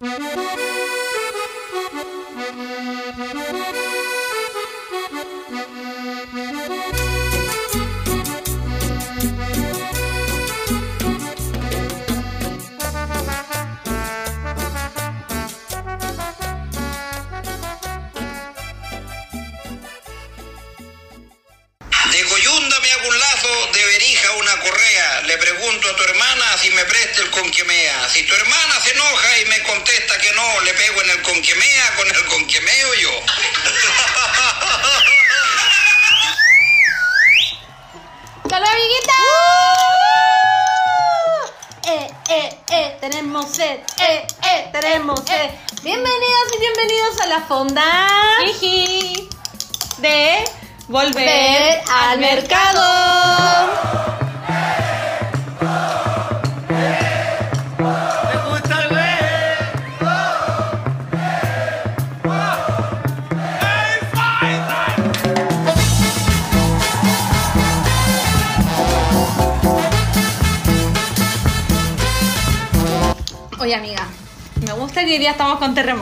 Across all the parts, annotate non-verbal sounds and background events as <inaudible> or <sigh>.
De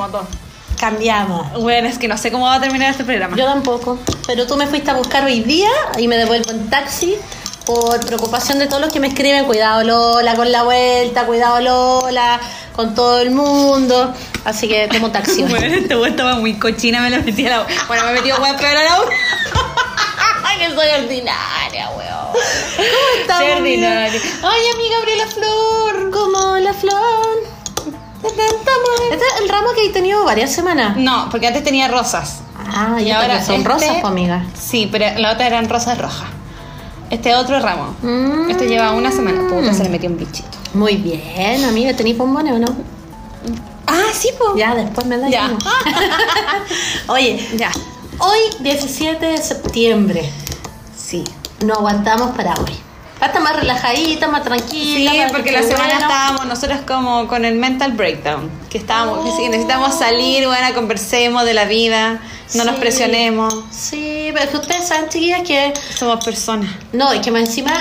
estamos. Cambiamos. Bueno, es que no sé cómo va a terminar este programa. Yo tampoco. Pero tú me fuiste a buscar hoy día y me devuelvo en taxi por preocupación de todos los que me escriben. Cuidado Lola con la vuelta, cuidado Lola con todo el mundo. Así que tomo taxi. <laughs> Bueno, este weón estaba muy cochina, me lo metí a la Bueno, me a weón peor a la <laughs> que soy ordinaria, weón. <laughs> ¿Cómo estás? Soy ordinaria. Ay, amiga, abrí la flor. Como la flor. Este es el ramo que he tenido varias semanas. No, porque antes tenía rosas. Ah, y, ahora son este- rosas, pues, amiga. Sí, pero la otra eran rosas rojas. Este otro ramo. Mm. Este lleva una semana. Puta, se le metió un bichito. Muy bien, amiga. ¿Tenéis bombones o no? Ah, sí, po. Ya, después me da Ya. <laughs> Oye, Ya. hoy 17 de septiembre. Sí. No aguantamos para hoy. Hasta más relajadita, más Sí, tranquila. para porque que la semana bueno. estábamos nosotros como con el mental breakdown, que estábamos, que sí, que necesitamos salir, bueno, conversemos de la vida, no nos Sí. presionemos, Sí, pero es que ustedes saben, chiquillas, que somos personas. No, y que más encima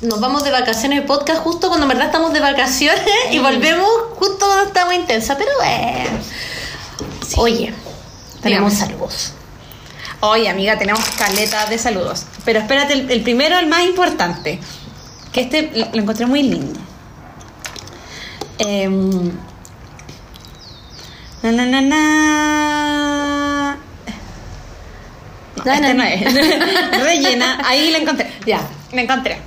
nos vamos de vacaciones de podcast justo cuando en verdad estamos de vacaciones y volvemos justo cuando estamos intensas. Pero bueno. Oye, tenemos Dígame. saludos. Oye, amiga, tenemos caleta de saludos. Pero espérate, el, el primero, el más importante, que este lo, lo encontré muy lindo. Em, na, na, na, na. No, este no es. <laughs> Rellena, ahí la encontré. Ya. Me encontré.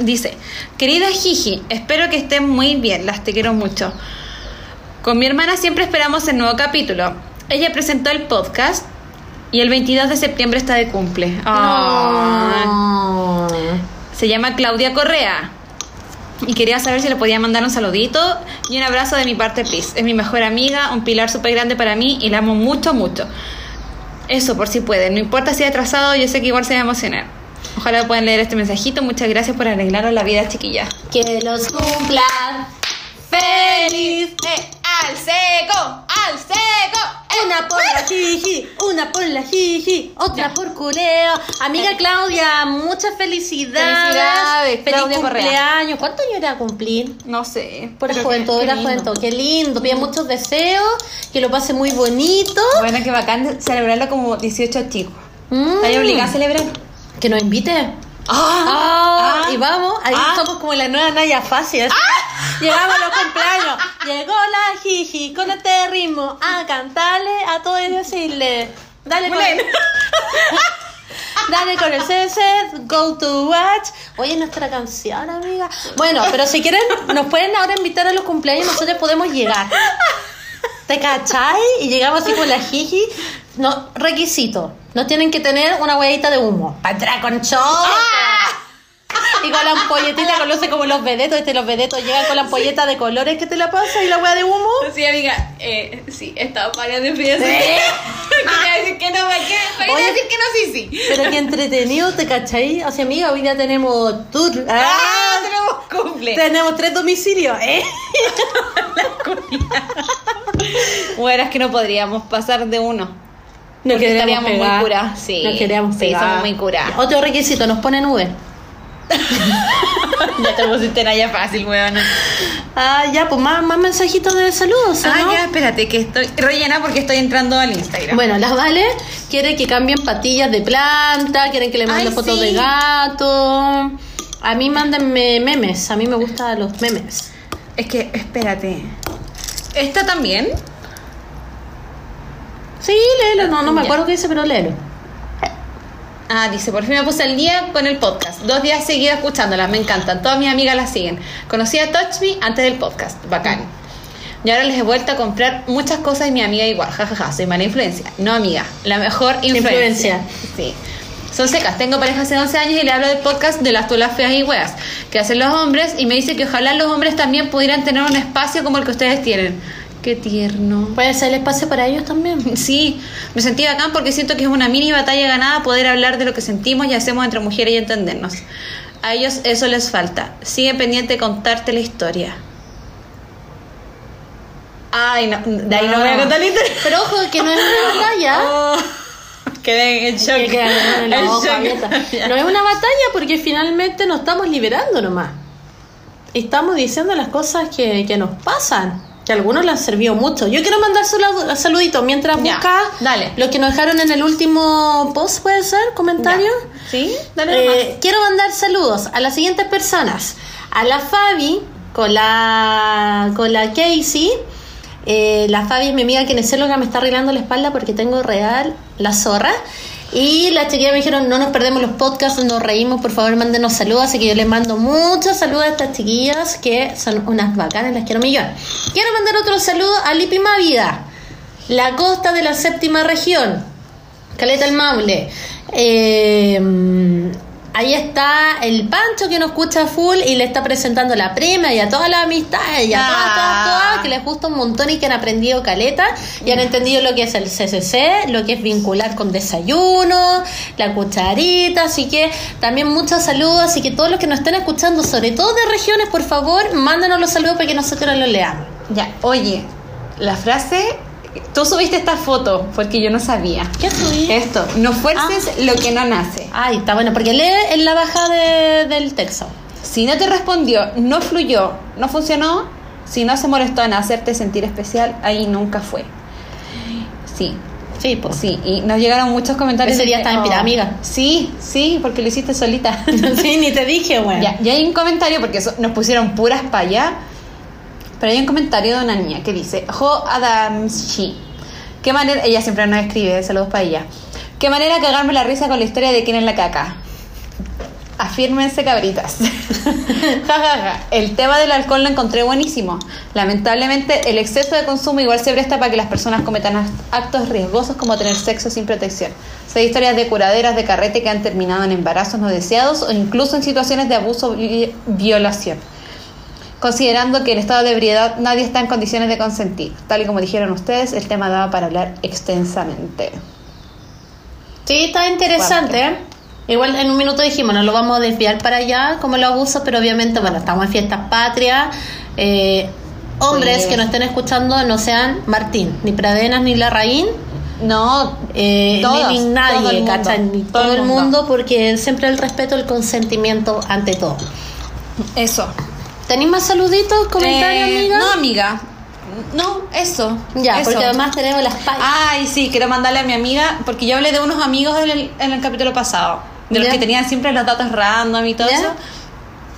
Dice, querida Gigi, espero que estén muy bien, las te quiero mucho. Con mi hermana siempre esperamos el nuevo capítulo. Ella presentó el podcast y el 22 de septiembre está de cumple. No. Se llama Claudia Correa. Y quería saber si le podía mandar un saludito y un abrazo de mi parte, please. Es mi mejor amiga, un pilar súper grande para mí y la amo mucho, mucho. Eso, por si pueden. No importa si atrasado, yo sé que igual se va a emocionar. Ojalá puedan leer este mensajito. Muchas gracias por arreglaros la vida, chiquilla. Que los cumplan feliz. ¡Al seco! ¡Al seco! Una por la jiji, una por la jiji, otra Ya. por culeo. Amiga Claudia, muchas felicidades. Felicidades, Feliz Claudia Correa. cumpleaños. ¿Cuántos años era cumplir? No sé. Por pero juventud, qué era lindo. juventud. Qué lindo. Pide muchos deseos, que lo pase muy bonito. Bueno, qué bacán celebrarlo como 18 chicos. Mm. ¿Estás obligada a celebrar? Que nos invite. ¡Ah! Ah, y vamos, ahí Ah. somos como la nueva Naya Fácil. así. Llegamos a los cumpleaños. Llegó la Jiji con este ritmo a cantarle a todos y decirle: Dale con Belén. <laughs> Dale con el sunset, go to watch. Oye, nuestra canción, amiga. Bueno, pero si quieren, nos pueden ahora invitar a los cumpleaños y nosotros podemos llegar. ¿Te cachai? Y llegamos así con la jiji. No, requisito. No tienen que tener una huevita de humo. Para entrar con show. Y con la ampolletita, con luces como los vedetos. Este, los vedetos llegan con la ampolleta de colores que te la pasa y la hueá de humo. Sí, amiga, eh, sí, he estado varias de fiestas. Quería decir que no. Quería Oye. decir que no, sí, sí. Pero qué entretenido, ¿te cachai? O sea, amiga, hoy día tenemos tour. ¡Ah! Ah, Tenemos cumple. tenemos tres domicilios, ¿eh? <laughs> Bueno, es que no podríamos pasar de uno. Nos Porque queríamos pegar. muy curadas, sí. Nos queríamos Sí, pegar. somos muy curadas. Otro requisito, nos ponen nube. <laughs> ya te pusiste Naya fácil, weón. Ah, ya, pues más, más mensajitos de saludos, Ah, ¿no? ya, espérate, que estoy rellena porque estoy entrando al Instagram. Bueno, las Vale quiere que cambien patillas de planta, quieren que le mande Ay, fotos sí. de gato. A mí mándenme memes, a mí me gustan los memes. Es que, espérate. ¿Esta también? Sí, léelo, no, no me acuerdo qué dice, pero léelo. Ah, dice, por fin me puse al día con el podcast. Dos días seguidos escuchándolas, me encantan. Todas mis amigas las siguen. Conocí a Touch Me antes del podcast, bacán. Y ahora les he vuelto a comprar muchas cosas y mi amiga igual. Jajaja, soy mala influencia. No, amiga, la mejor influencia. Influencia. Sí. Son secas. Tengo pareja hace 11 años y le hablo del podcast de las tulas feas y weas que hacen los hombres y me dice que ojalá los hombres también pudieran tener un espacio como el que ustedes tienen. Qué tierno. Puede ser el espacio para ellos también. <laughs> Sí, me sentí bacán porque siento que es una mini batalla ganada poder hablar de lo que sentimos y hacemos entre mujeres y entendernos. A ellos eso les falta. Sigue pendiente de contarte la historia. Ay, no, de ahí no, voy a contar la historia. Pero ojo, que no es una <laughs> batalla. Oh, quedé en shock. Que la <laughs> En. No es una batalla porque finalmente nos estamos liberando nomás. Estamos diciendo las cosas que, que nos pasan. Que a algunos les han servido mucho. Yo quiero mandar sal- saluditos mientras Ya, busca dale. los que nos dejaron en el último post, ¿puede ser? ¿Comentario? Ya. ¿Sí? Dale Eh, quiero mandar saludos a las siguientes personas. A la Fabi, con la, con la Casey. Eh, la Fabi es mi amiga kinesióloga, me está arreglando la espalda porque tengo real la zorra. Y las chiquillas me dijeron, no nos perdemos los podcasts, nos reímos, por favor mándenos saludos. Así que yo les mando muchos saludos a estas chiquillas que son unas bacanas, las quiero millón. Quiero mandar otro saludo a Lipi Mávida, la costa de la séptima región. Caleta el Maule. Eh, ahí está el Pancho que nos escucha full y le está presentando la prima y a todas las amistades y a todas, todas, Ah. todas, que les gusta un montón y que han aprendido caleta y han entendido lo que es el CCC, lo que es vincular con desayuno, la cucharita. Así que también muchos saludos. Así que todos los que nos estén escuchando, sobre todo de regiones, por favor, mándanos los saludos para que nosotros los leamos. Ya, oye, la frase. Tú subiste esta foto porque yo no sabía. ¿Qué subí? Esto, no fuerces lo que no nace. Ay, está bueno, porque lee en la baja de- del texto. Si no te respondió, no fluyó, no funcionó, si no se molestó en hacerte sentir especial, ahí nunca fue. Sí, Sí, pues. sí, y nos llegaron muchos comentarios. Ese día estaba en pirámide. Sí, sí, porque lo hiciste solita. <laughs> sí, ni te dije, güey. ya, y hay un comentario, porque eso- nos pusieron puras para allá, pero hay un comentario de una niña que dice, Jo Adamshi, qué manera, ella siempre nos escribe, saludos para ella, qué manera cagarme la risa con la historia de quién es la caca. Afírmense cabritas. <laughs> El tema del alcohol lo encontré buenísimo. Lamentablemente el exceso de consumo igual se presta para que las personas cometan act- actos riesgosos como tener sexo sin protección. Hay historias de curaderas de carrete que han terminado en embarazos no deseados o incluso en situaciones de abuso y violación. Considerando que en estado de ebriedad nadie está en condiciones de consentir. Tal y como dijeron ustedes, el tema daba para hablar extensamente. Sí, está interesante. Igual en un minuto dijimos, no lo vamos a desviar para allá como los abusos, pero obviamente, bueno, estamos en fiestas patrias. Eh, hombres Sí. que nos estén escuchando no sean Martín, ni Pradenas, ni Larraín, No, eh, Todos, ni, ni todo nadie, el. Ni todo todo, el el mundo, porque siempre el respeto, el consentimiento ante todo. eso. ¿Tenéis más saluditos, comentarios, Eh, amiga? No, amiga. No, eso. ya, eso. porque además tenemos las páginas. Ay, sí, quiero mandarle a mi amiga, porque yo hablé de unos amigos en el, en el capítulo pasado, de los Ya. que tenían siempre los datos random y todo Ya. eso.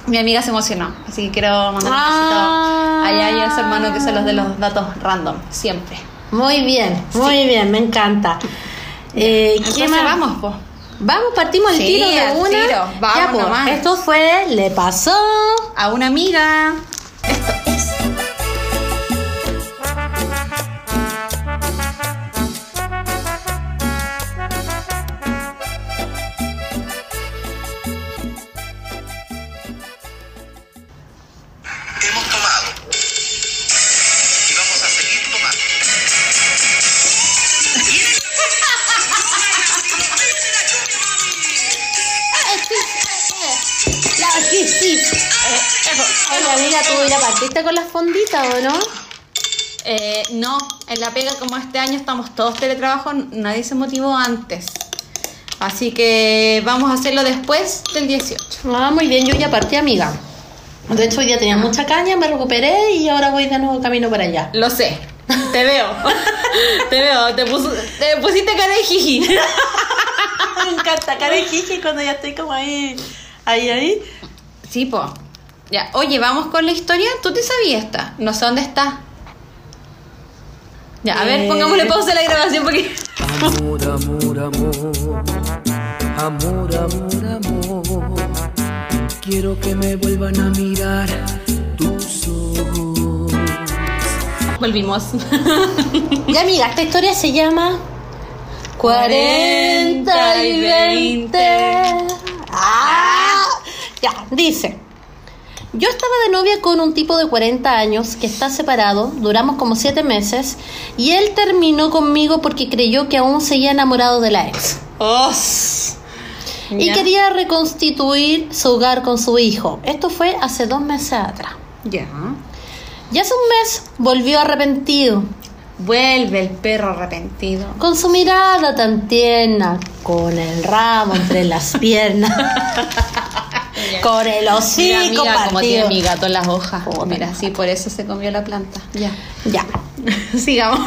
Mi amiga se emocionó, así que quiero mandar un Ah. besito allá y a su hermano que son los de los datos random, siempre. Muy bien, muy bien, me encanta. Eh, ¿qué más? vamos, pues. Vamos, partimos el Sí, tiro de una. tiro. Vamos Ya, pues, nomás. Esto fue Le pasó. A una amiga. Las fonditas, ¿o no? Eh, no, en la pega como este año estamos todos teletrabajo, nadie se motivó antes. Así que vamos a hacerlo después del 18. Ah, muy bien, yo ya partí, amiga. De hecho, hoy día tenía mucha caña, me recuperé y ahora voy de nuevo camino para allá. Lo sé. Te veo. <laughs> te veo. Te, puso- te pusiste cara de jiji. <laughs> me encanta, cara de jiji cuando ya estoy como ahí, ahí, ahí. Sí, po. Ya. Oye, vamos con la historia. ¿Tú te sabías esta? No sé dónde está. Ya, a ver, Eh. pongámosle pausa a la grabación porque... Amor, amor, amor, amor, amor, amor. Quiero que me vuelvan a mirar tus ojos. Volvimos. <laughs> Ya, amiga, esta historia se llama 40 y 20. Ah, ya, dice. Yo estaba de novia con un tipo de 40 años que está separado, duramos como 7 meses, y él terminó conmigo porque creyó que aún seguía enamorado de la ex. Y Ya. quería reconstituir su hogar con su hijo. Esto fue hace dos meses atrás. Ya. Y hace un mes volvió arrepentido, Vuelve el perro arrepentido. con su mirada tan tierna, con el ramo entre las <laughs> piernas, con el Mira, hocico amiga, como tiene mi gato en las hojas. Oh, Mira, sí, por eso se comió la planta. Ya. Ya. <laughs> Sigamos.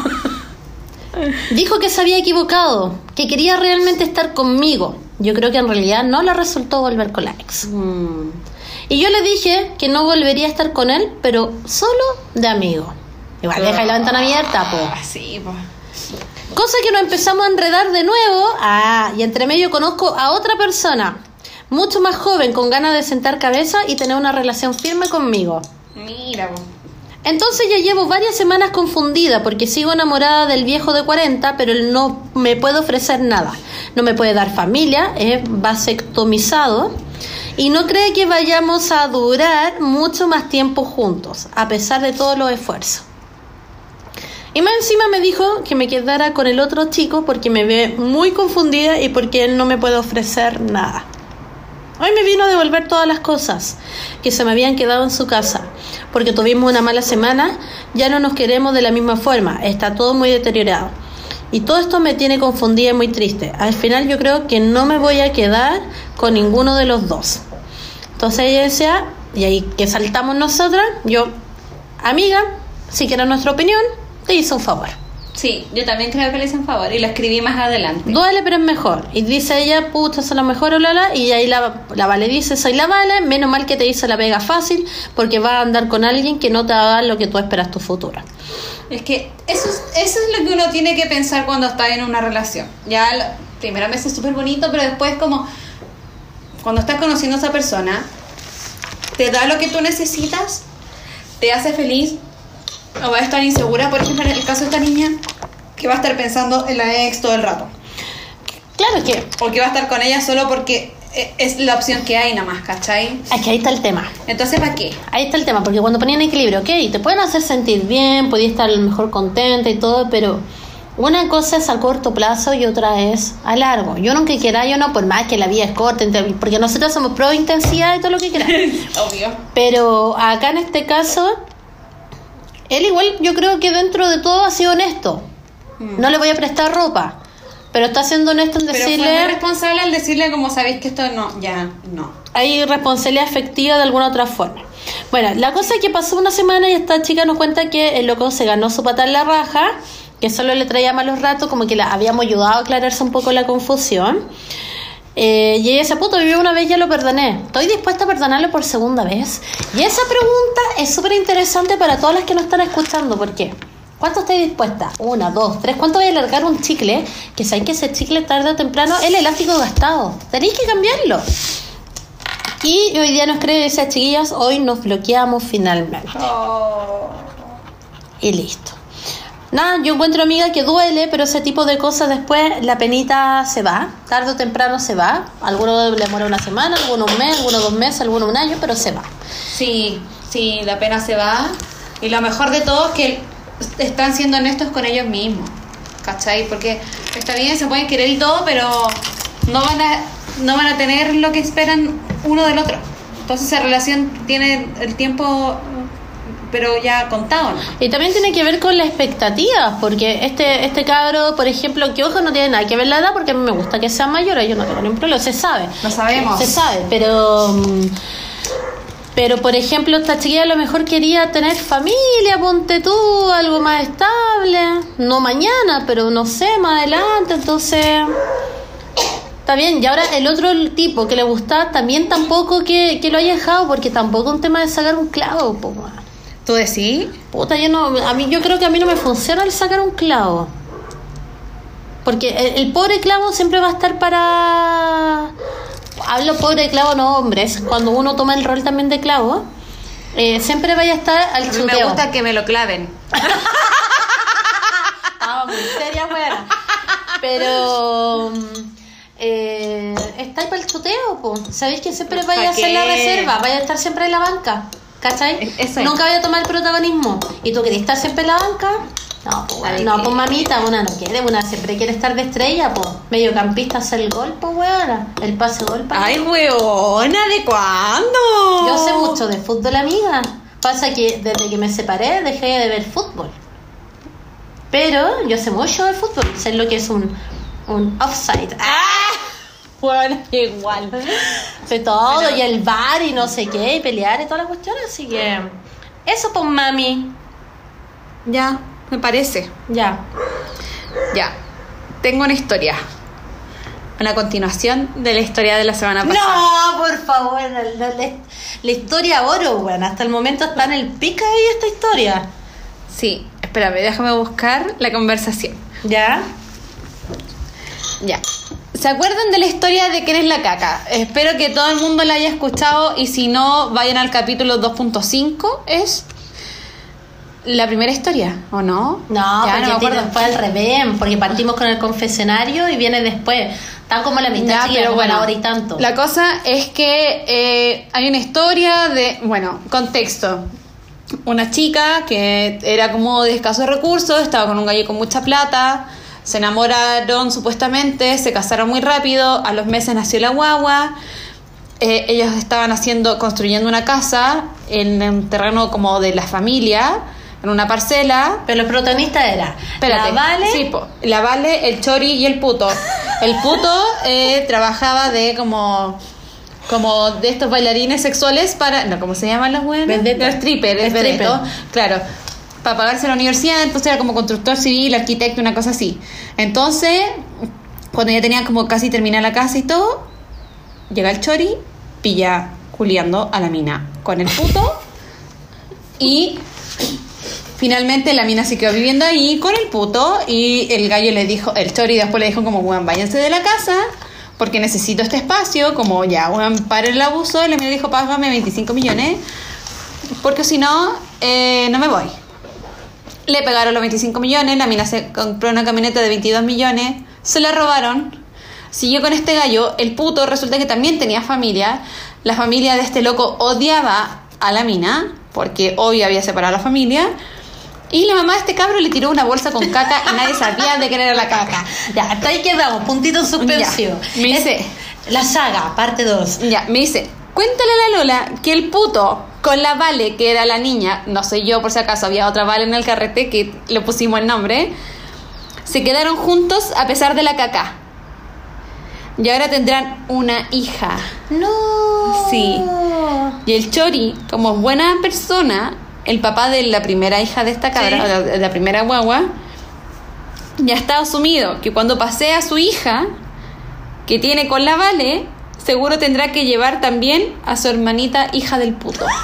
Dijo que se había equivocado, que quería realmente estar conmigo. Yo creo que en realidad no le resultó volver con la ex. Mm. Y yo le dije que no volvería a estar con él, pero solo de amigo. Igual deja la ventana abierta, po. Así, pues. Cosa que nos empezamos a enredar de nuevo. Ah, y entre medio conozco a otra persona, mucho más joven, con ganas de sentar cabeza y tener una relación firme conmigo. Mira. Entonces ya llevo varias semanas confundida porque sigo enamorada del viejo de 40, pero él no me puede ofrecer nada. No me puede dar familia, es vasectomizado y no cree que vayamos a durar mucho más tiempo juntos, a pesar de todos los esfuerzos. Y más encima me dijo que me quedara con el otro chico porque me ve muy confundida y porque él no me puede ofrecer nada. Hoy me vino a devolver todas las cosas que se me habían quedado en su casa, porque tuvimos una mala semana, ya no nos queremos de la misma forma, está todo muy deteriorado. Y todo esto me tiene confundida y muy triste. Al final yo creo que no me voy a quedar con ninguno de los dos. Entonces ella decía, y ahí que saltamos nosotras, yo, amiga, si quieres nuestra opinión, te hice un favor. Sí, yo también creo que le hice un favor y lo escribí más adelante. Duele, pero es mejor. Y dice ella, puta, soy la mejor, o la, la, y ahí la, la Vale dice, soy la Vale, menos mal que te hice la pega fácil, porque vas a andar con alguien que no te va a dar lo que tú esperas tu futuro. Es que eso es, eso es lo que uno tiene que pensar cuando está en una relación. Ya la primera vez es súper bonito, pero después como cuando estás conociendo a esa persona, te da lo que tú necesitas, te hace feliz, o va a estar insegura, por ejemplo, en el caso de esta niña, que va a estar pensando en la ex todo el rato. Claro que, O que va a estar con ella solo porque e- es la opción que hay nada más, ¿cachai? que ahí está el tema. Entonces, ¿para qué? Ahí está el tema, porque cuando ponían equilibrio, ok, te pueden hacer sentir bien, podías estar a lo mejor contenta y todo, pero una cosa es a corto plazo y otra es a largo. Yo nunca quiera, yo no, por más que la vida es corta, porque nosotros somos pro intensidad y todo lo que quieras. <laughs> Obvio. Pero acá en este caso, él igual yo creo que dentro de todo ha sido honesto. No le voy a prestar ropa, pero está siendo honesto en Pero fue decirle, responsable al decirle como sabéis que esto no, ya, no. hay responsabilidad afectiva de alguna otra forma. Bueno, la cosa es que pasó una semana y esta chica nos cuenta que el loco se ganó su pata en la raja, que solo le traía malos ratos, como que la habíamos ayudado a aclararse un poco la confusión. Eh, y ella dice, puto, vivió una vez, ya lo perdoné. Estoy dispuesta a perdonarlo por segunda vez. Y esa pregunta es súper interesante para todas las que nos están escuchando. ¿Por qué? ¿Cuánto estáis dispuesta? Una, dos, tres. ¿Cuánto voy a alargar un chicle? Que saben que ese chicle tarde o temprano es el elástico gastado. Tenéis que cambiarlo. Y hoy día nos cree esas chiquillas, hoy nos bloqueamos finalmente. Y listo. Nada, yo encuentro amiga que duele, pero ese tipo de cosas después la penita se va, tarde o temprano se va. Algunos le demora una semana, algunos un mes, algunos dos meses, algunos un año, pero se va. Sí, sí, la pena se va. Y lo mejor de todo es que están siendo honestos con ellos mismos. ¿Cachai? Porque está bien, se pueden querer y todo, pero no van a, no van a tener lo que esperan uno del otro. Entonces esa relación tiene el tiempo pero ya contado, ¿no? Y también tiene que ver con las expectativas, porque este este cabro, por ejemplo, que ojo no tiene nada que ver la edad, porque a mí me gusta que sea mayor, yo no tengo ningún problema, se sabe. Lo sabemos. Se sabe, pero... Pero, por ejemplo, esta chiquilla a lo mejor quería tener familia, ponte tú, algo más estable. No mañana, pero no sé, más adelante, entonces... Está bien, y ahora el otro tipo que le gusta también tampoco que, que lo haya dejado, porque tampoco es un tema de sacar un clavo, weón. ¿Tú decís? Puta, yo no, a mí yo creo que a mí no me funciona el sacar un clavo. Porque el, el pobre clavo siempre va a estar para hablo pobre clavo no hombres, cuando uno toma el rol también de clavo, eh, siempre vaya a estar al chuteo. me gusta que me lo claven. <laughs> Ah, muy seria, buena. Pero eh, está para el chuteo, po. Sabéis que siempre vaya a ¿Pa hacer la reserva, vaya a estar siempre en la banca. ¿Cachai? Eso es. Nunca vaya a tomar el protagonismo. ¿Y tú querés estar siempre en la banca? No, pues, ¿Sabe no, pues mamita, una no quiere, una siempre quiere estar de estrella, pues. Mediocampista hacer el gol, pues weona. El pase gol para Ay, weona, ¿de cuándo? Yo sé mucho de fútbol, amiga. Pasa que desde que me separé dejé de ver fútbol. Pero yo sé mucho de fútbol. Sé lo que es un, un offside. ¡Ah! Bueno, <laughs> igual. Sé todo, Pero- y el bar y no sé qué, y pelear y todas las cuestiones. Así que. Eso, pues, mami. Ya, me parece. Ya. Ya. Tengo una historia. Una continuación de la historia de la semana pasada. No, por favor. La, la- la- la historia oro, weón. Hasta el momento está en el pica ahí esta historia. Sí, espérame, déjame buscar la conversación. ¿Ya? Ya. ¿Se acuerdan de la historia de quién es la caca? Espero que todo el mundo la haya escuchado y si no, vayan al capítulo 2.5. Es la primera historia, ¿o no? No, ya no me acuerdo. fue al revés, porque partimos con el confesionario y viene después. Están como la mitad, Ya, pero bueno, hora y tanto. La cosa es que eh, hay una historia de, bueno, contexto. Una chica que era como de escasos recursos, estaba con un gallo con mucha plata, se enamoraron supuestamente, se casaron muy rápido, a los meses nació la guagua, eh, ellos estaban haciendo, construyendo una casa en un terreno como de la familia, en una parcela, Pero los protagonistas eran la Vale, Sí, po. La Vale, el Chori y el puto. El puto eh, trabajaba de como como de estos bailarines sexuales para no cómo se llaman los buenos los strippers es claro para pagarse la universidad entonces era como constructor civil arquitecto una cosa así entonces cuando ya tenían como casi terminada la casa y todo llega el Chori pilla culiando a la mina con el puto y Finalmente la mina se quedó viviendo ahí con el puto y el gallo le dijo, el chori después le dijo como, weón, váyanse de la casa porque necesito este espacio, como ya, weón, para el abuso, y la mina dijo, págame 25 millones porque si no, eh, no me voy. Le pegaron los 25 millones, la mina se compró una camioneta de 22 millones, se la robaron, siguió con este gallo, el puto resulta que también tenía familia, la familia de este loco odiaba a la mina, porque obvio había separado a la familia, y la mamá de este cabro le tiró una bolsa con caca y nadie sabía de quién era la caca. Ya, hasta ahí quedamos, puntito suspensivo. Ya, me dice- Es la saga, parte 2. Ya, me dice, cuéntale a la Lola que el puto con la Vale, que era la niña, no soy yo por si acaso, había otra Vale en el carrete que le pusimos el nombre, se quedaron juntos a pesar de la caca. Y ahora tendrán una hija. No. Sí. Y el Chori, como buena persona, el papá de la primera hija de esta cabra, Sí. de la, de la primera guagua, ya está asumido que cuando pase a su hija, que tiene con la Vale, seguro tendrá que llevar también a su hermanita hija del puto. <laughs>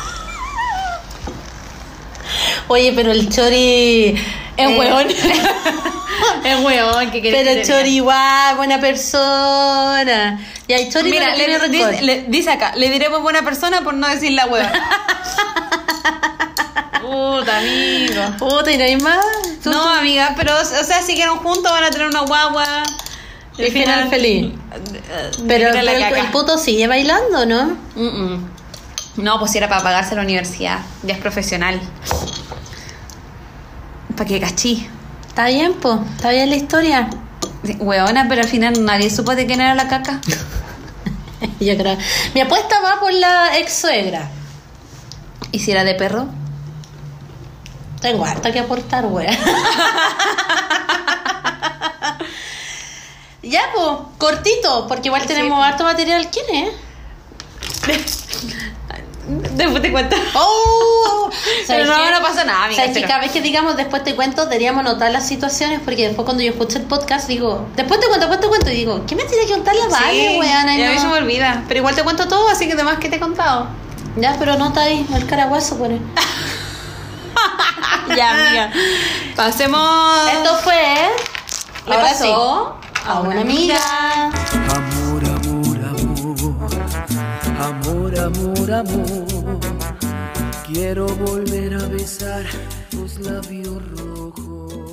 Oye, pero el Chori. Es eh, hueón. <laughs> es hueón, que Pero el Chori igual, buena persona. Y Chori Mira, no le, dice, le- dice acá, le diremos buena persona por no decir la hueá. <laughs> Puta, amigo. Puta, y no hay más. Tú- No, amiga, pero, o sea, siguieron juntos, van a tener una guagua. Y final feliz. Pero, Pero, el, el puto sigue bailando, ¿no? Mm, mm. No, pues era para pagarse la universidad. Ya es profesional. ¿Para qué cachí? Está bien, po. Está bien la historia. Hueona, pero al final nadie supo de quién era la caca. <laughs> Yo creo. Mi apuesta va por la ex suegra. ¿Y si era de perro? Tengo harta que aportar, wea. <laughs> ya, pues, cortito, porque igual Sí, tenemos po. harto material. ¿Quién es? <laughs> Después te cuento. ¡Oh! <laughs> Pero ¿Sabes no, no pasa nada, amiga, ¿Sabes pero- Cada vez que digamos después te cuento, deberíamos notar las situaciones, porque después cuando yo escucho el podcast digo, después te cuento, después te cuento, y digo, ¿qué me tiene que contar la Vale, Sí, weana? Y y a mí no- se me olvida. Pero igual te cuento todo, así que además que te he contado. Ya, pero nota ahí, el caraguazo pone. <laughs> Ya, amiga. Pasemos. Esto fue. Le ahora pasó sí, a una amiga. Amor, amor, amor, amor, amor, amor. Quiero volver a besar tus labios rojos.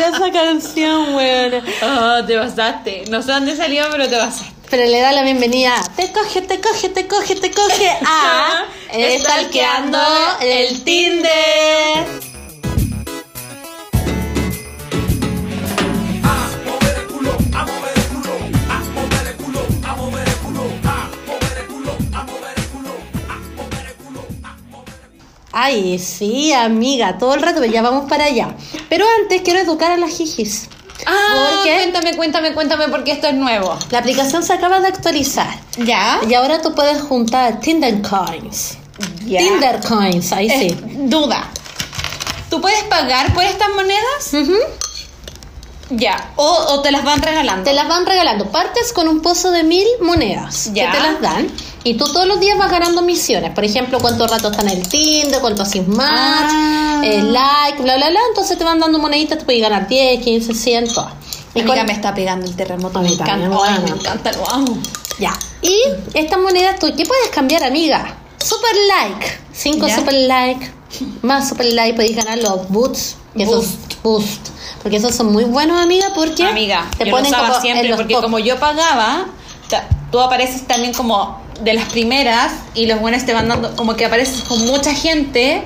Esa canción, weona. Oh, te pasaste. No sé dónde salió, pero te pasaste. Pero le da la bienvenida. Te coge, te coge, te coge, te coge a. <laughs> Stalkeando el Tinder. Ay, sí, amiga, todo el rato, pero ya vamos para allá. Pero antes quiero educar a las jijis. Ah, Porque cuéntame, cuéntame, cuéntame, porque esto es nuevo. la aplicación se acaba de actualizar. ¿Ya? Y ahora tú puedes juntar Tinder Coins. Ya. Tinder Coins, ahí Eh, sí. duda. ¿Tú puedes pagar por estas monedas? Ujú. Ya. O, o te las van regalando. Te las van regalando. Partes con un pozo de mil monedas Ya. que te las dan. Y tú todos los días vas ganando misiones. Por ejemplo, cuánto rato está en el Tinder, cuánto haces match, Ah. eh, like, bla, bla, bla. Entonces te van dando moneditas, te puedes ganar 10, 15, 100, todo. Y me está pegando el terremoto. Me mí también, encanta. Ay, me encanta, lo amo. Ya. Y estas monedas, ¿tú qué puedes cambiar, amiga? Super like. Cinco Ya. super like. Más super like podéis ganar los boots. Y esos boost. Porque esos son muy buenos, amiga, porque Amiga, te yo ponen lo usaba como siempre en los porque top. como yo pagaba, tú apareces también como de las primeras y los buenos te van dando, como que apareces con mucha gente,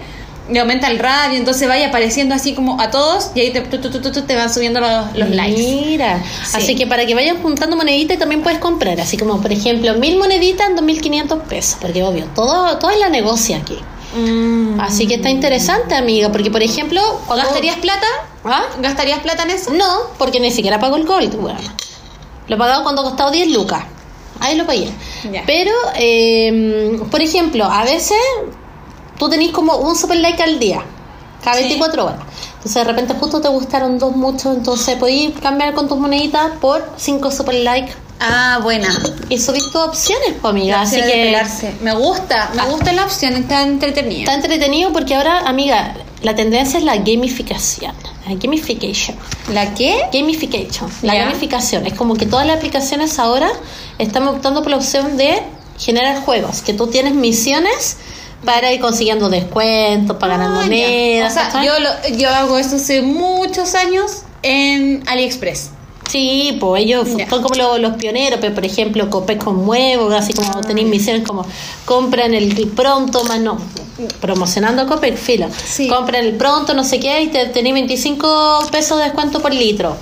le aumenta el radio, entonces vaya apareciendo así como a todos y ahí te, tu, tu, tu, te van subiendo los, los likes. Mira, Sí. así que para que vayan juntando moneditas también puedes comprar, así como por ejemplo mil moneditas en 2.500 pesos, porque obvio, todo, todo es la negocia aquí. Mm. Así que está interesante, amiga, porque por ejemplo, cuando... ¿Gastarías plata? ¿Ah? ¿Gastarías plata en eso? No, porque ni siquiera pago el gold, bueno. Lo he pagado cuando costado 10 lucas. Ahí lo pagué. Pero, eh, por ejemplo, a veces tú tenés como un super like al día, cada Sí. 24 horas. Entonces, de repente, justo te gustaron dos mucho, entonces podéis cambiar con tus moneditas por 5 super like Ah, buena. y subir tus opciones, pues, amiga. La Así que pelarse. Me gusta, me Ah. gusta la opción, está entretenida. está entretenido porque ahora, amiga, la tendencia es la gamificación. La gamification. ¿La qué? Gamification, la gamificación. Es como que todas las aplicaciones ahora están optando por la opción de generar juegos, que tú tienes misiones para ir consiguiendo descuentos, para ganar Ah, ya. monedas. O sea, yo, lo- yo hago eso hace muchos años en AliExpress. Sí, pues ellos son como los, los pioneros, pero por ejemplo, Copec con huevos, así como tenéis misiones como compran el pronto, más no, promocionando a Copec, filo. Sí. Compran el pronto, no sé qué, y te tenéis 25 pesos de descuento por litro.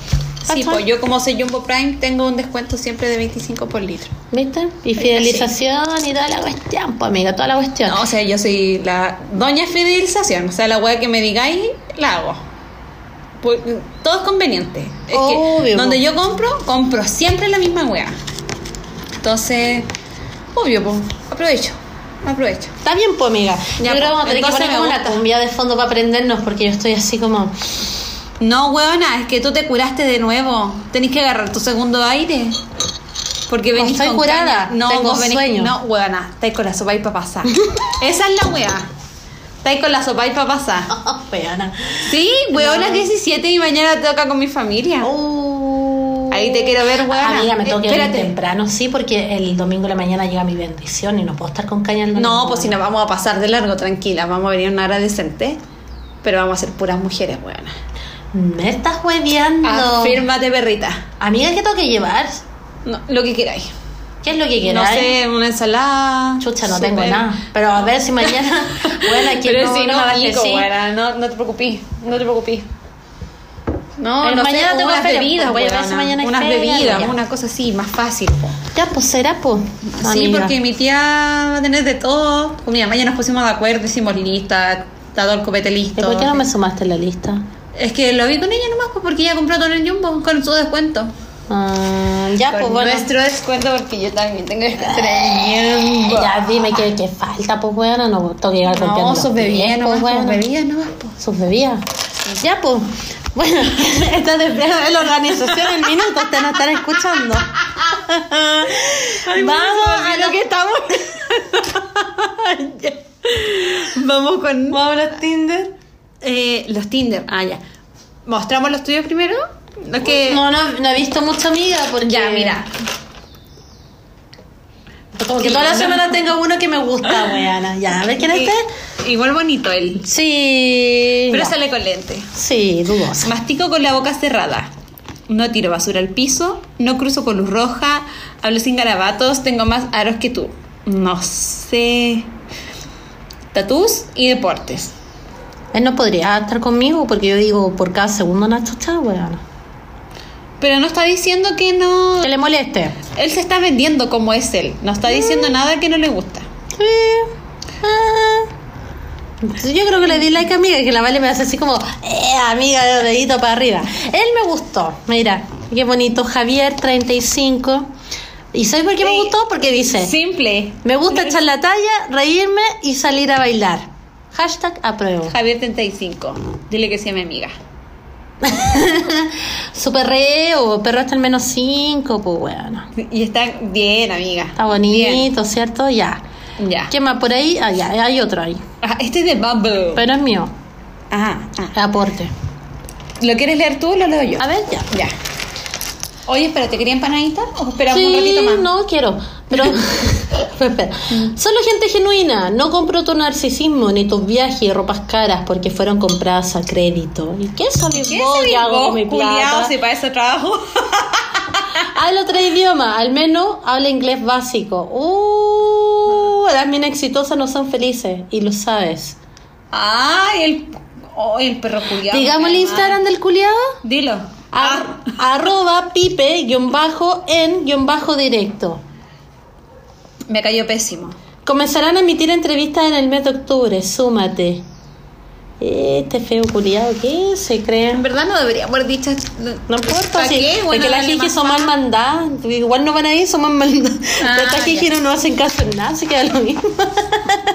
Sí, pues yo como soy Jumbo Prime tengo un descuento siempre de 25 por litro. ¿Viste? Y fidelización y toda la cuestión, pues amiga, toda la cuestión. No, o sea, yo soy la doña fidelización. O sea, la weá que me digáis, la hago. Pues, todo es conveniente. Es Obvio, que donde po. yo compro, compro siempre la misma weá. Entonces, obvio, pues, aprovecho. Aprovecho. Está bien, pues amiga. Ya, yo creo que pues, vamos a tener que poner una cumbia de fondo para aprendernos, porque yo estoy así como. No, weona, es que tú te curaste de nuevo. Tenés que agarrar tu segundo aire. Porque venís estoy con curada, caña. No, tengo vos venís sueño. No, weona, estáis con la sopa y pa' pasar. <laughs> Esa es la wea. Estáis con la sopa y pa' pasar. Oh, <laughs> weona. Sí, weona, 17 y mañana toca con mi familia. Uh. Ahí te quiero ver, weona. Amiga, me tengo que ir Espérate. temprano, sí, porque el domingo de la mañana llega mi bendición y no puedo estar con caña el domingo. No, pues si nos vamos a pasar de largo, tranquila. Vamos a venir una hora decente. Pero vamos a ser puras mujeres, weona. Me estás hueveando. Afírmate, perrita. Amiga, ¿qué tengo que llevar? No, lo que queráis. ¿Qué es lo que No quieras? sé, una ensalada. Chucha, no súper- tengo nada. Pero a ver si <laughs> mañana. bueno, aquí Pero no, si no no, decir. buena, no, no te preocupes, no te preocupes. No, Eh, no mañana sé, tengo unas bebidas, voy a ver si mañana unas bebidas, ya. una cosa así, más fácil. po. Ya, pues será, pues. Sí, porque mi tía va a tener de todo. Con mi mamá ya nos pusimos de acuerdo, hicimos lista, todo el copete ¿Y listo. por qué no me sumaste en la lista? Es que lo vi con ella nomás, pues porque ella compró todo en el Jumbo con su descuento. Ah, ya, Con pues bueno. nuestro descuento porque yo también tengo descuento en el Jumbo. Ya, dime qué, qué falta, pues bueno. No tengo que llegar No, golpeando sus bebidas pies, nomás, pues, bueno. bebidas nomás, pues. Sus bebidas. Ya, pues. Bueno, <laughs> esta es de la organización en minutos, te nos están escuchando. <laughs> Vamos a lo que estamos. <laughs> Vamos con Vamos a los Tinder. Eh, los Tinder. Ah, ya. ¿Mostramos los tuyos primero? Los que... No, no, no he visto mucha amiga porque. Ya, mira. Como que toda la semana tengo uno que me gusta, weana. Ya, a ver quién es este. Igual bonito él. Sí. Pero ya. sale con lente. Sí, dudosa. Mastico con la boca cerrada. No tiro basura al piso. No cruzo con luz roja. Hablo sin garabatos. Tengo más aros que tú. No sé. Tatús y deportes. Él no podría estar conmigo porque yo digo por cada segundo una chucha, weana. Pero no está diciendo que no. Que le moleste. Él se está vendiendo como es él. No está diciendo nada que no le gusta. Sí. Ah. Yo creo que le di like a amiga, que la Vale me hace así como, eh, amiga, dedito para arriba. Él me gustó, mira, qué bonito, Javier 35. ¿Y sabes por qué me gustó? Porque dice, Simple. me gusta echar la talla, reírme y salir a bailar. Hashtag apruebo. Javier 35. Dile que sea mi amiga. <laughs> Super reo, perro hasta el menos 5, pues bueno. Y está bien, amiga. Está bonito, ¿cierto? Ya. Ya. ¿Qué más por ahí? Ah, ya, hay otro ahí. Ah, este es de Bubble. Pero es mío, Ajá. ah. aporte. ¿Lo quieres leer tú o lo leo yo? A ver, ya. Ya. Oye, espera, ¿te quería empanadita? ¿O esperamos sí, un ratito más? no quiero. Pero. <laughs> Solo gente genuina. No compro tu narcisismo ni tus viajes y ropas caras porque fueron compradas a crédito. ¿Y qué sabes ¿Qué vos? Yo hago vos, mi plata. si para eso trabajo? <laughs> Habla otro idioma. Al menos habla inglés básico. Uh, las minas exitosas no son felices. Y lo sabes. Ay, el, oh, el perro culiao. Digamos el Instagram del culiado. Dilo. Ar- arroba pipe guion bajo en guion bajo directo. Me cayó pésimo. Comenzarán a emitir entrevistas en el mes de octubre, súmate. Este feo culiado, ¿qué se En creen? verdad no debería haber dicho. No importa, ¿Para si, qué? Bueno, porque las jiji son mal mandadas. Igual no van a ir, son mal mandadas. Ah, estas jiji no, hacen caso en nada, se queda lo mismo.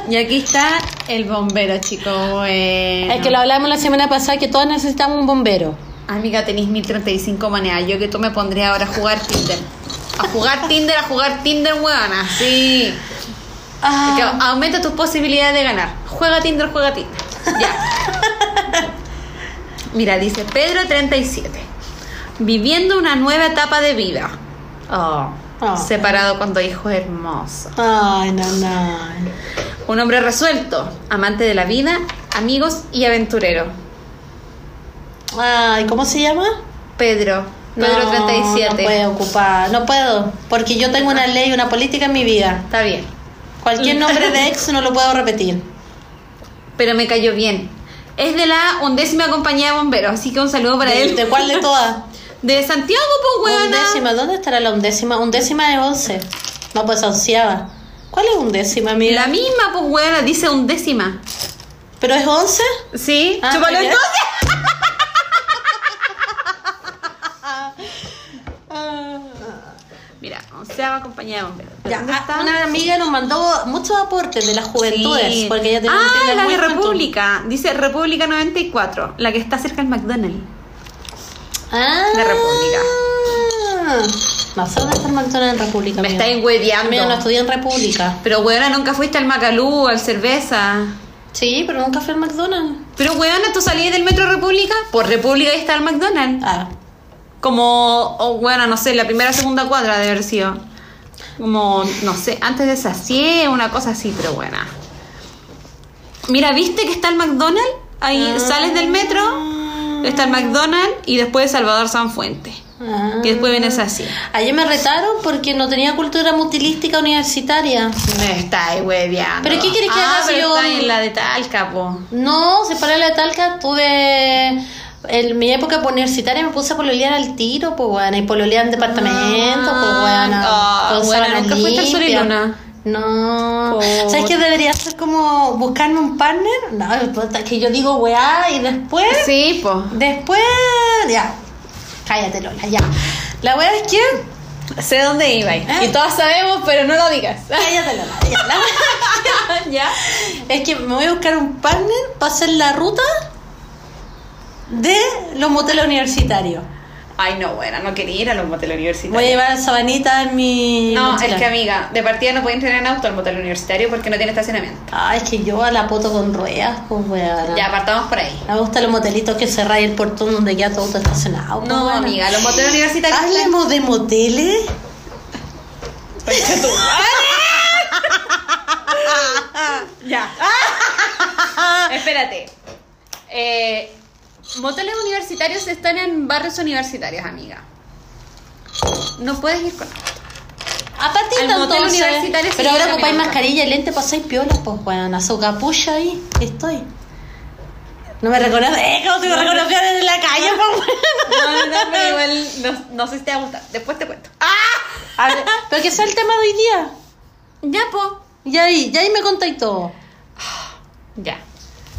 Y aquí está el bombero, chico. Bueno. Es que lo hablamos la semana pasada que todas necesitamos un bombero. Amiga, tenéis 1035 maneras. Yo que tú me pondría ahora a jugar Tinder. A jugar Tinder, a jugar Tinder, weona. Sí. Que aumenta tus posibilidades de ganar. Juega Tinder, juega Tinder. Ya. Mira, dice Pedro 37. Viviendo una nueva etapa de vida. Oh. Oh. Separado con dos hijos hermosos. Ay, no, no. Un hombre resuelto, amante de la vida, amigos y aventurero. Ay, ¿cómo se llama? Pedro. Pedro No, 37. No puedo ocupar, no puedo, porque yo tengo una ley, una política en mi vida. Está bien. Cualquier <laughs> nombre de ex no lo puedo repetir. pero me cayó bien. Es de la undécima compañía de bomberos, así que un saludo para ¿De, él. de cuál de <laughs> todas? De Santiago, pues. Undécima, ¿dónde estará la undécima? Undécima es once. No, pues onceava. ¿Cuál es undécima, amiga? La misma, pues, dice undécima. ¿Pero es once? ¿Sí? Ah, Chúpalo entonces. <laughs> Mira, onceava compañía de bomberos. ¿De Ya, ah, está? una amiga nos mandó muchos aportes de las juventudes, Sí. porque ella un Ah, la de juventud. República. Dice República 94, la que está cerca del McDonald's. Ah, De República. No sé dónde está el McDonald's en República. Me amiga. estáis hueveando. No estudié en República. Pero, weona, nunca fuiste al Macalú, al Cerveza. Sí, pero nunca fui al McDonald's. Pero, weona, tú salías del Metro República, por República ahí está el McDonald's. Ah, Como, oh, bueno, no sé, la primera o segunda cuadra de haber sido. Como, no sé, antes de Sacié, una cosa así, pero buena. Mira, ¿viste que está el McDonald's? Ahí Ah. sales del metro, está el McDonald's y después Salvador Sanfuente. Ah. Y después vienes así. Ayer me retaron porque no tenía cultura mutilística universitaria. Me está ahí hueveando. ¿Pero qué quieres que ah, haga pero yo- está en la de Talca, po. No, se paró la de Talca, tuve... En mi época universitaria me puse a pololear al tiro, pues bueno, y pololear en departamento, pues bueno, Ah, con buena, sábanas ¿nunca fuiste al Sol y. Luna? No. Por- ¿Sabes qué debería ser como buscarme un partner? No, que yo digo weá y después... Sí, po. Después... Ya. Cállate, Lola, ya. La weá es que... Sé dónde iba. Ah. Y todas sabemos, pero no lo digas. Cállate, Lola, ya. La <laughs> ¿Ya? es que me voy a buscar un partner para hacer la ruta de los moteles universitarios. Ay, no, bueno, no quería ir a los moteles universitarios. Voy a llevar sabanita en mi. No, mochila. es que amiga, de partida no puede entrar en auto al motel universitario porque no tiene estacionamiento. Ah, es que yo a la poto con ruedas, pues weón. Ya apartamos por ahí. Me gustan los motelitos que cerráis el portón donde queda todo estacionado. pues, No, weona. amiga, los moteles universitarios. Hablemos de moteles. <laughs> Ya. <laughs> Espérate. Eh, moteles universitarios están en barrios universitarios, amiga. No puedes ir con Al motel entonces, universitario Pero ahora ocupáis mascarilla y lente, pasáis piola, pues weón. A su capucha ahí estoy. No me reconoces. Eh, ¿cómo te me reconocieron en la calle, pues? No, no, pero igual no, no sé si te va a gustar. Después te cuento. A ver, <laughs> pero que sea el tema de hoy día. Ya, po. Y ahí, ya ahí me contáis todo. Ya.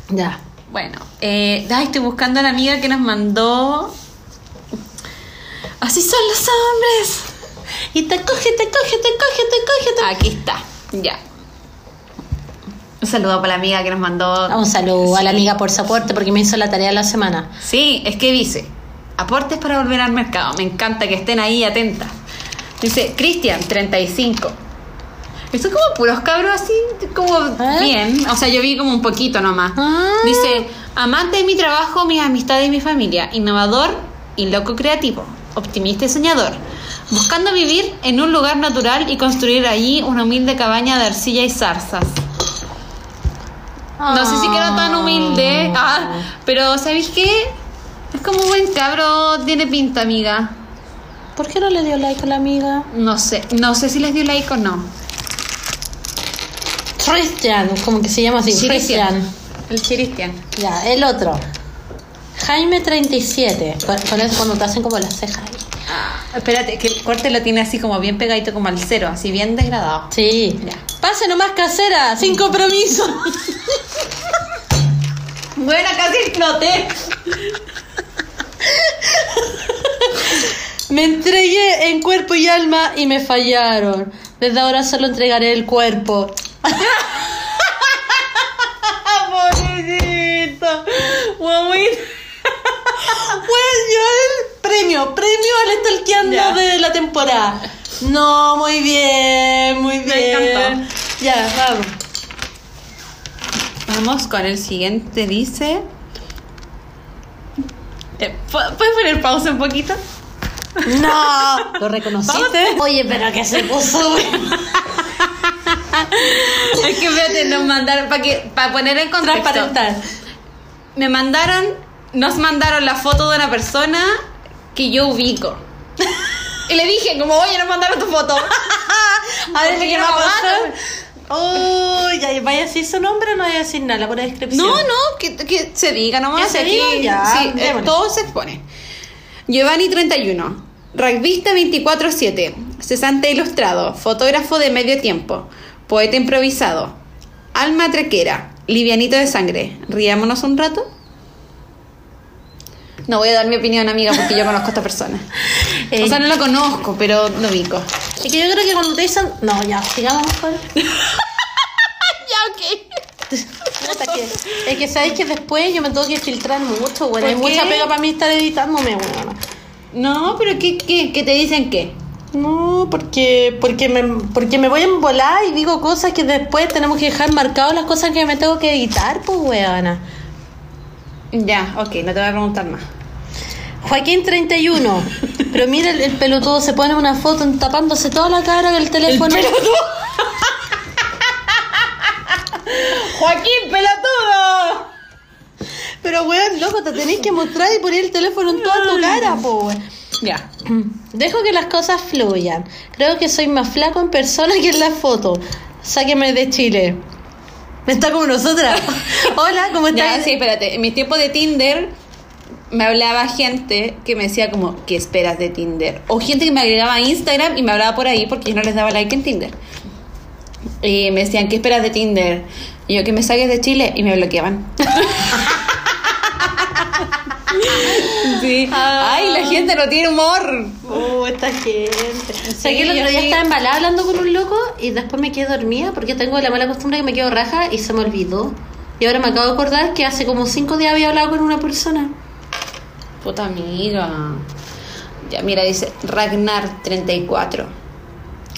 Ya. Bueno, eh, ay, estoy buscando a la amiga que nos mandó. Así son los hombres. Y te coge, te coge, te coge, te coge, te Aquí está. Ya. Un saludo para la amiga que nos mandó. Un saludo a la amiga por su aporte porque me hizo la tarea de la semana. Sí, es que dice, aportes para volver al mercado. Me encanta que estén ahí atentas. Dice, Cristian, 35. Esto es como puros cabros así, como ¿Eh? bien. O sea, yo vi como un poquito nomás. Ah. Dice, amante de mi trabajo, mis amistades y mi familia. Innovador y loco creativo. Optimista y soñador. Buscando vivir en un lugar natural y construir allí una humilde cabaña de arcilla y zarzas. No sé si queda tan humilde. Ah, pero ¿sabéis qué? Es como buen cabro, tiene pinta, amiga. ¿Por qué no le dio like a la amiga? No sé, no sé si les dio like o no. Christian, como que se llama así. Christian. El Chiristian. Ya, el otro. Jaime 37. Con, con eso cuando te hacen como las cejas ahí. Ah, espérate, que el corte lo tiene así como bien pegadito como al cero, así bien degradado. Sí. Ya. Pase nomás casera, sin compromiso. <laughs> Bueno, casi exploté. Me entregué en cuerpo y alma y me fallaron. Desde ahora solo entregaré el cuerpo. Pobrecito. Guauín. Pues yo el premio, premio al estalqueando Ya. de la temporada. No, muy bien, muy Me bien. encantó. Ya, vamos. Vamos con el siguiente, dice... Eh, ¿pu- ¿Puedes poner pausa un poquito? No, ¿lo reconociste? Oye, pero que se puso. <laughs> Es que espérate, nos mandaron, para que para poner en contexto. Me mandaron, nos mandaron la foto de una persona que yo ubico. Y le dije, como, oye, nos mandaron tu foto. <laughs> A ver, ¿qué va a pasar? Ya, ¿vaya a decir su nombre o no vaya a decir nada? La pura descripción. No, no, que, que se diga nomás. Que se aquí, diga, ya, sí, eh, todo se expone. Giovanni 31, rugbyista 24-7, cesante ilustrado, fotógrafo de medio tiempo, poeta improvisado, alma trequera, livianito de sangre. Riámonos un rato. No voy a dar mi opinión, amiga, porque yo conozco a esta persona. Eh, <laughs> O sea, no la conozco, pero lo ubico. Es que yo creo que cuando te dicen. No, ya, sigamos con. <laughs> Ya, ok. Es que sabéis que después yo me tengo que filtrar mucho, bueno. Hay mucha pega para mí estar editándome, bueno. No, pero ¿qué, qué, qué te dicen qué? No, porque, porque, me, porque me voy en volar y digo cosas que después tenemos que dejar marcadas las cosas que me tengo que editar, pues, weona. Ya, ok, no te voy a preguntar más. Joaquín 31. Pero mira, el, el pelotudo se pone una foto tapándose toda la cara con el teléfono. <laughs> ¡Joaquín, pelotudo! Pero, weón, loco, te tenés que mostrar y poner el teléfono en toda tu cara, po, weón. Ya. Dejo que las cosas fluyan. Creo que soy más flaco en persona que en la foto. Sáqueme de Chile. Está como nosotras. <laughs> Hola, ¿cómo Ya, estás? sí, espérate. En mis tiempos de Tinder me hablaba gente que me decía como, ¿qué esperas de Tinder? O gente que me agregaba a Instagram y me hablaba por ahí porque yo no les daba like en Tinder. Y me decían, ¿qué esperas de Tinder? Y yo, que me saques de Chile y me bloqueaban. <laughs> sí. <laughs> Ay, la gente no tiene humor. Oh, esta gente. o sea, Sí, que el otro día sí. estaba embalada hablando con un loco y después me quedé dormida porque tengo la mala costumbre que me quedo raja y se me olvidó. Y ahora me acabo de acordar que hace como cinco días había hablado con una persona. Puta amiga. Ya, mira, dice Ragnar 34.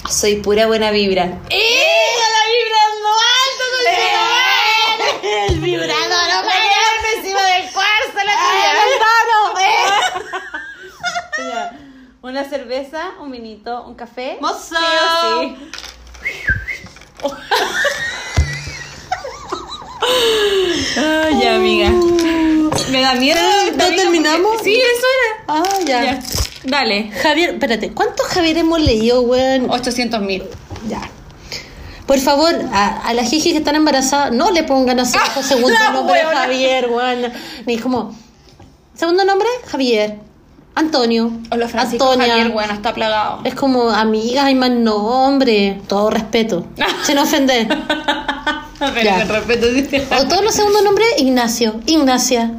Soy pura buena vibra. ¡Eh! Una cerveza, un vinito, un café. Mozo. Sí o sí. Ay, ya, amiga. Me da miedo. ¿No terminamos? porque- Sí, eso era. Ah, ya. Ya. Dale. Javier, espérate, ¿cuántos Javier hemos leído, weón? 800 mil. Ya. Por favor, a, a las jiji que están embarazadas, no le pongan así bajo <laughs> segundo nombre. Javier, weón. Ni como. Segundo nombre, Javier. Antonio. O los Francisco Antonia. Javier, bueno, está plagado. Es como, amigas, hay más nombre. Todo respeto. <laughs> Sin ofender. Pero con respeto, dice. O todos los segundos nombres, Ignacio. Ignacia.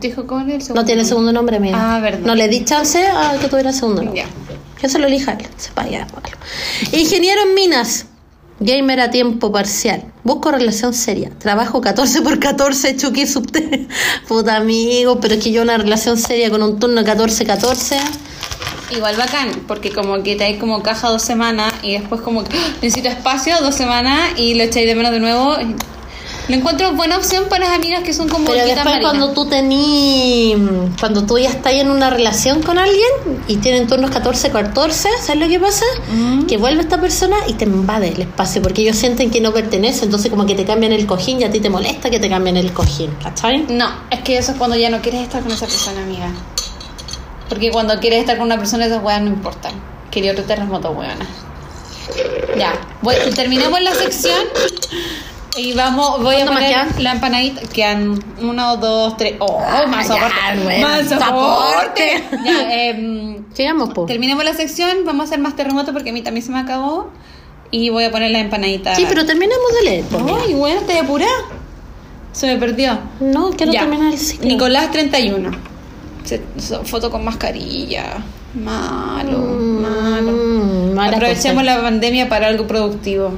Dijo, ¿cómo es el segundo? No tiene segundo nombre, mira. Ah, verdad. No le di chance a que tuviera segundo nombre. Ya. Que se lo elija él, sepa ya. bueno. Ingeniero en minas. Gamer a tiempo parcial. Busco relación seria. Trabajo 14 por 14, Chucky <laughs> subte. Puta amigo, pero es que yo una relación seria con un turno 14-14. Igual bacán, porque como que te hay como caja dos semanas y después como que ¡ah! necesito espacio dos semanas y lo echáis de menos de nuevo. Lo encuentro buena opción para las amigas que son como Pero después marinas. cuando tú tení, cuando tú ya estás en una relación con alguien y tienen turnos 14-14, ¿sabes lo que pasa? Que vuelve esta persona y te invade el espacio porque ellos sienten que no pertenece, entonces como que te cambian el cojín y a ti te molesta que te cambien el cojín, ¿cachai? No, es que eso es cuando ya no quieres estar con esa persona, amiga. Porque cuando quieres estar con una persona, esas weas no importan. Quería otro terremoto, weona. Ya, voy, terminemos la sección y vamos, voy a ¿Cuánto más poner la empanadita. Quedan uno, dos, tres. ¡Oh, más ya, soporte! bueno, ¡Más soporte. <laughs> Ya, em, Llegamos, po. terminemos la sección, vamos a hacer más terremoto porque a mí también se me acabó. Y voy a poner la empanadita. Sí, pero terminemos de leer. Ay, bueno, estoy apurada. Se me perdió. No, quiero Ya. terminar el ciclo. Nicolás 31. Se- foto con mascarilla. Malo, malo. Mm, mala Aprovechemos cosa. la pandemia para algo productivo.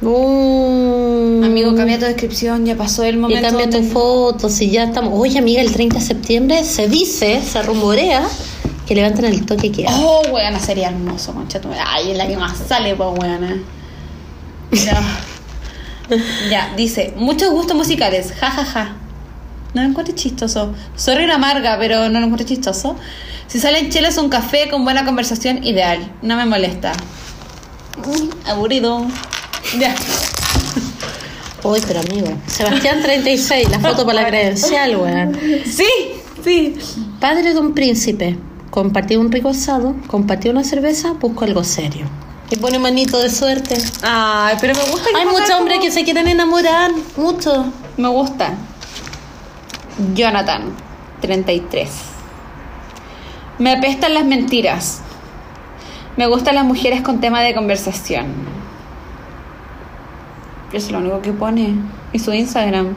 Mm. Amigo, cambia tu descripción, ya pasó el Y momento. cambia tu foto, si ya estamos. Oye, amiga, el 30 de septiembre se dice, se rumorea que levantan el toque que Oh, weona, sería hermoso, concha. Ay, es la que más sale, pues, weona. Ya. ya, dice, muchos gustos musicales, ja, ja, ja. No lo encuentro chistoso. Sorry la amarga, pero no lo encuentro chistoso. Si salen chelas un café con buena conversación, ideal. No me molesta. Mm, aburrido. Ya. Uy, pero amigo. Sebastián 36, la foto para la credencial, weón. Sí, sí. Padre de un príncipe. Compartió un rico asado, compartió una cerveza, busco algo serio. Y pone manito de suerte. Ay, pero me gusta que Hay muchos hombres como- que se quieren enamorar, mucho. Me gusta. Jonathan, 33. Me apestan las mentiras. Me gustan las mujeres con tema de conversación. Eso es lo único que pone. Y su Instagram.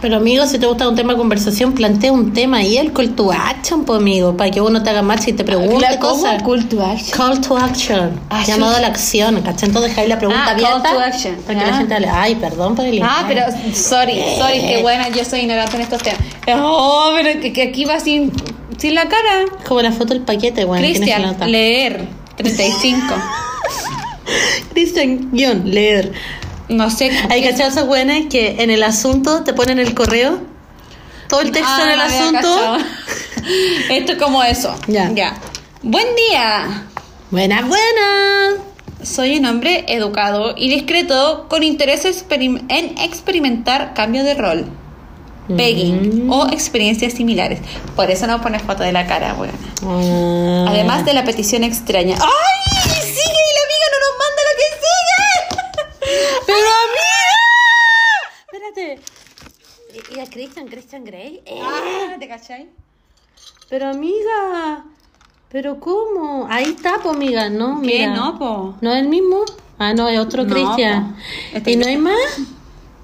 Pero amigo, si te gusta un tema de conversación, plantea un tema y el call to action, pues amigo, para que uno te haga match y te pregunte Claro, ¿cómo? cosas. Call to action. Call to action. Ah, llamado sí. a la acción, ¿cachai? Entonces dejáis la pregunta Ah, call to action. Para que la Ah. gente hable. Ay, perdón por el Ah, pero sorry, sorry, qué buena, yo soy ignorante en estos temas. Oh, pero que, que aquí va sin, sin la cara. Como la foto del paquete, bueno. ¿quién es que Cristian, leer, 35. <laughs> <laughs> Cristian, guion, leer. No sé. Hay cachado esas buenas que en el asunto te ponen el correo. Todo el texto Ah, en el había asunto. <laughs> Esto es como eso. Ya. Buen día. Buena, buena. Soy un hombre educado y discreto con interés experim- en experimentar cambio de rol. pegging o experiencias similares. Por eso no pones foto de la cara, weón. Ah. Además de la petición extraña. ¡Ay! Christian, Christian Grey? Eh, Ah, ¿Te cachai? Pero amiga, ¿pero cómo? Ahí está, po, amiga, ¿no? ¿Qué? Mira. No, po. ¿No es el mismo? Ah, no, es otro No, Cristian. po. Este ¿Y no hay más?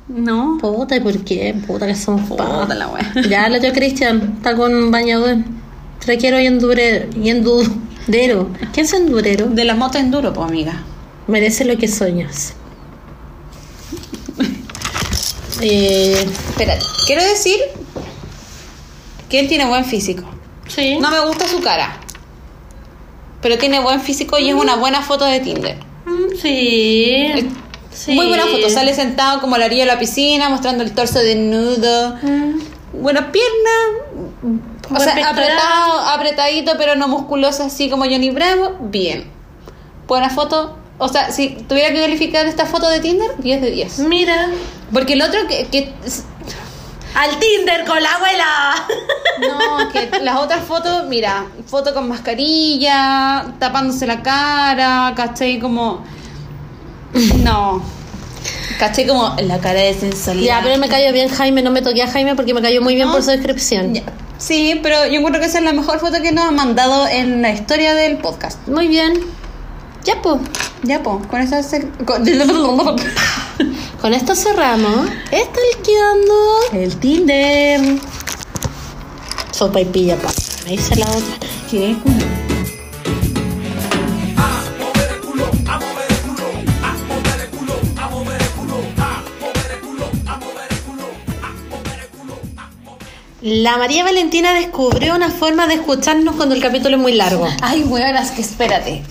No. Puta, ¿y por qué? Puta que somos Puta pa. la wea. <laughs> Ya, el otro Cristian está con un bañador. Requiero y endure y endurero. ¿Qué es endurero? De la moto enduro, pues amiga. Merece lo que sueñas. Eh, Espérate, quiero decir que él tiene buen físico. sí. No me gusta su cara. Pero tiene buen físico y es una buena foto de Tinder. Mm, Sí. Sí. Muy buena foto. Sale sentado como a la orilla de la piscina, mostrando el torso desnudo. Mm. Buena pierna. O sea, pectoral. apretado, apretadito, pero no musculoso así como Johnny Bravo. Bien. Buena foto. O sea, si tuviera que calificar esta foto de Tinder, 10 de 10. Mira. Porque el otro que, que Al Tinder con la abuela. No, que las otras fotos, mira, foto con mascarilla, tapándose la cara, ¿cachai? Como. No. ¿cachai? Como la cara de sensualidad. Ya, pero me cayó bien Jaime, no me toqué a Jaime porque me cayó muy bien No. por su descripción. Ya. Sí, pero yo encuentro que esa es la mejor foto que nos han mandado en la historia del podcast. Muy bien. Ya, pues. Ya, pues, con esa. se- con- <laughs> Con esto cerramos. Está liquidando El Tinder. sopa y pilla, pa. Ahí se la otra. ¿Qué? La María Valentina descubrió una forma de escucharnos cuando el capítulo es muy largo. Ay, weonas, que espérate.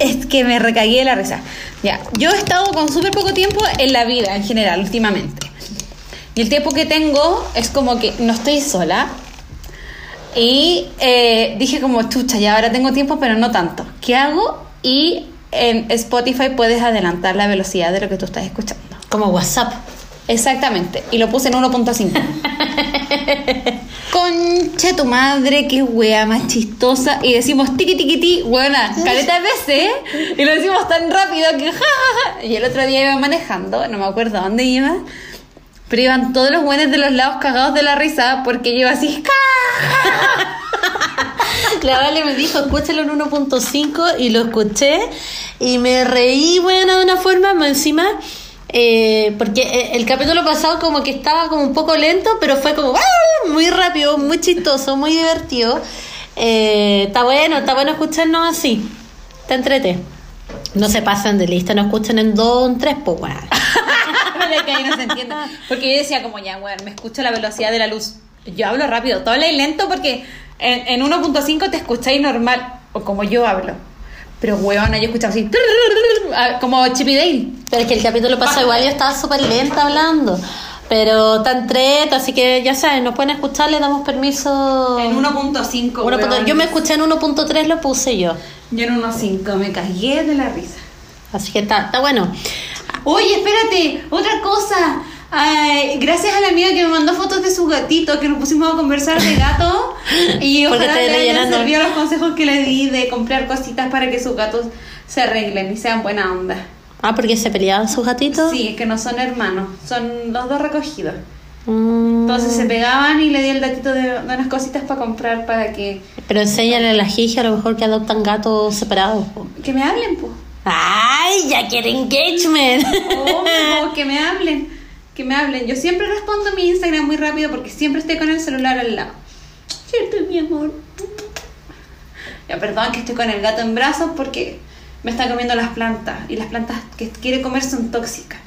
es que me recagué de la risa. Ya, yo he estado con súper poco tiempo en la vida en general, últimamente. Y el tiempo que tengo es como que no estoy sola. Y eh, dije como, chucha, ya ahora tengo tiempo, pero no tanto. ¿Qué hago? Y en Spotify puedes adelantar la velocidad de lo que tú estás escuchando. Como WhatsApp. Exactamente, y lo puse en 1.5. <laughs> Concha tu madre, qué wea más chistosa. Y decimos tiqui tiqui ti, buena, caleta de veces, ¿eh? y lo decimos tan rápido que ja, ja, ja. Y el otro día iba manejando, no me acuerdo dónde iba, pero iban todos los buenos de los lados cagados de la risa porque yo iba así. La Vale me dijo, escúchalo en 1.5 y lo escuché y me reí, bueno, de una forma, más encima, eh, porque eh, el capítulo pasado como que estaba como un poco lento, pero fue como ¡ah! muy rápido, muy chistoso, muy divertido. Eh, está bueno, está bueno escucharnos así. Te entrete. No se pasan de lista, no escuchan en 2 en 3, pues weón. Pero <laughs> es que ahí no se entiende. Porque yo decía como ya, weón, me escucho la velocidad de la luz. Yo hablo rápido, todo habláis lento porque en, en 1.5 te escucháis normal, o como yo hablo. Pero weón, yo escuchaba así, ah, como Chippy Dale. Pero es que el capítulo pasado igual yo estaba súper lenta hablando. Pero tan treta, así que ya saben, nos pueden escuchar, le damos permiso. En 1.5. Uno punto- weón. yo me escuché en 1.3, lo puse yo. Yo en 1.5 me cagué de la risa. Así que está, está bueno. Oye, espérate, otra cosa. Ay, gracias a la amiga que me mandó fotos de su gatito, que nos pusimos a conversar de gato. <laughs> Y ojalá le hayan servido los consejos que le di de comprar cositas para que sus gatos se arreglen y sean buena onda. Ah, porque se peleaban sus gatitos. Sí, es que no son hermanos, son los dos recogidos. Mm, Entonces se pegaban y le di el datito de, de unas cositas para comprar para que, Pero enséñale a la Gigi a lo mejor que adoptan gatos separados. po. que me hablen, pues. ¡Ay! ¡Ya quiere engagement! Oh, que me hablen, que me hablen. Yo siempre respondo mi Instagram muy rápido porque siempre estoy con el celular al lado. ¿Cierto, mi amor? Ya, perdón que estoy con el gato en brazos porque me está comiendo las plantas y las plantas que quiere comer son tóxicas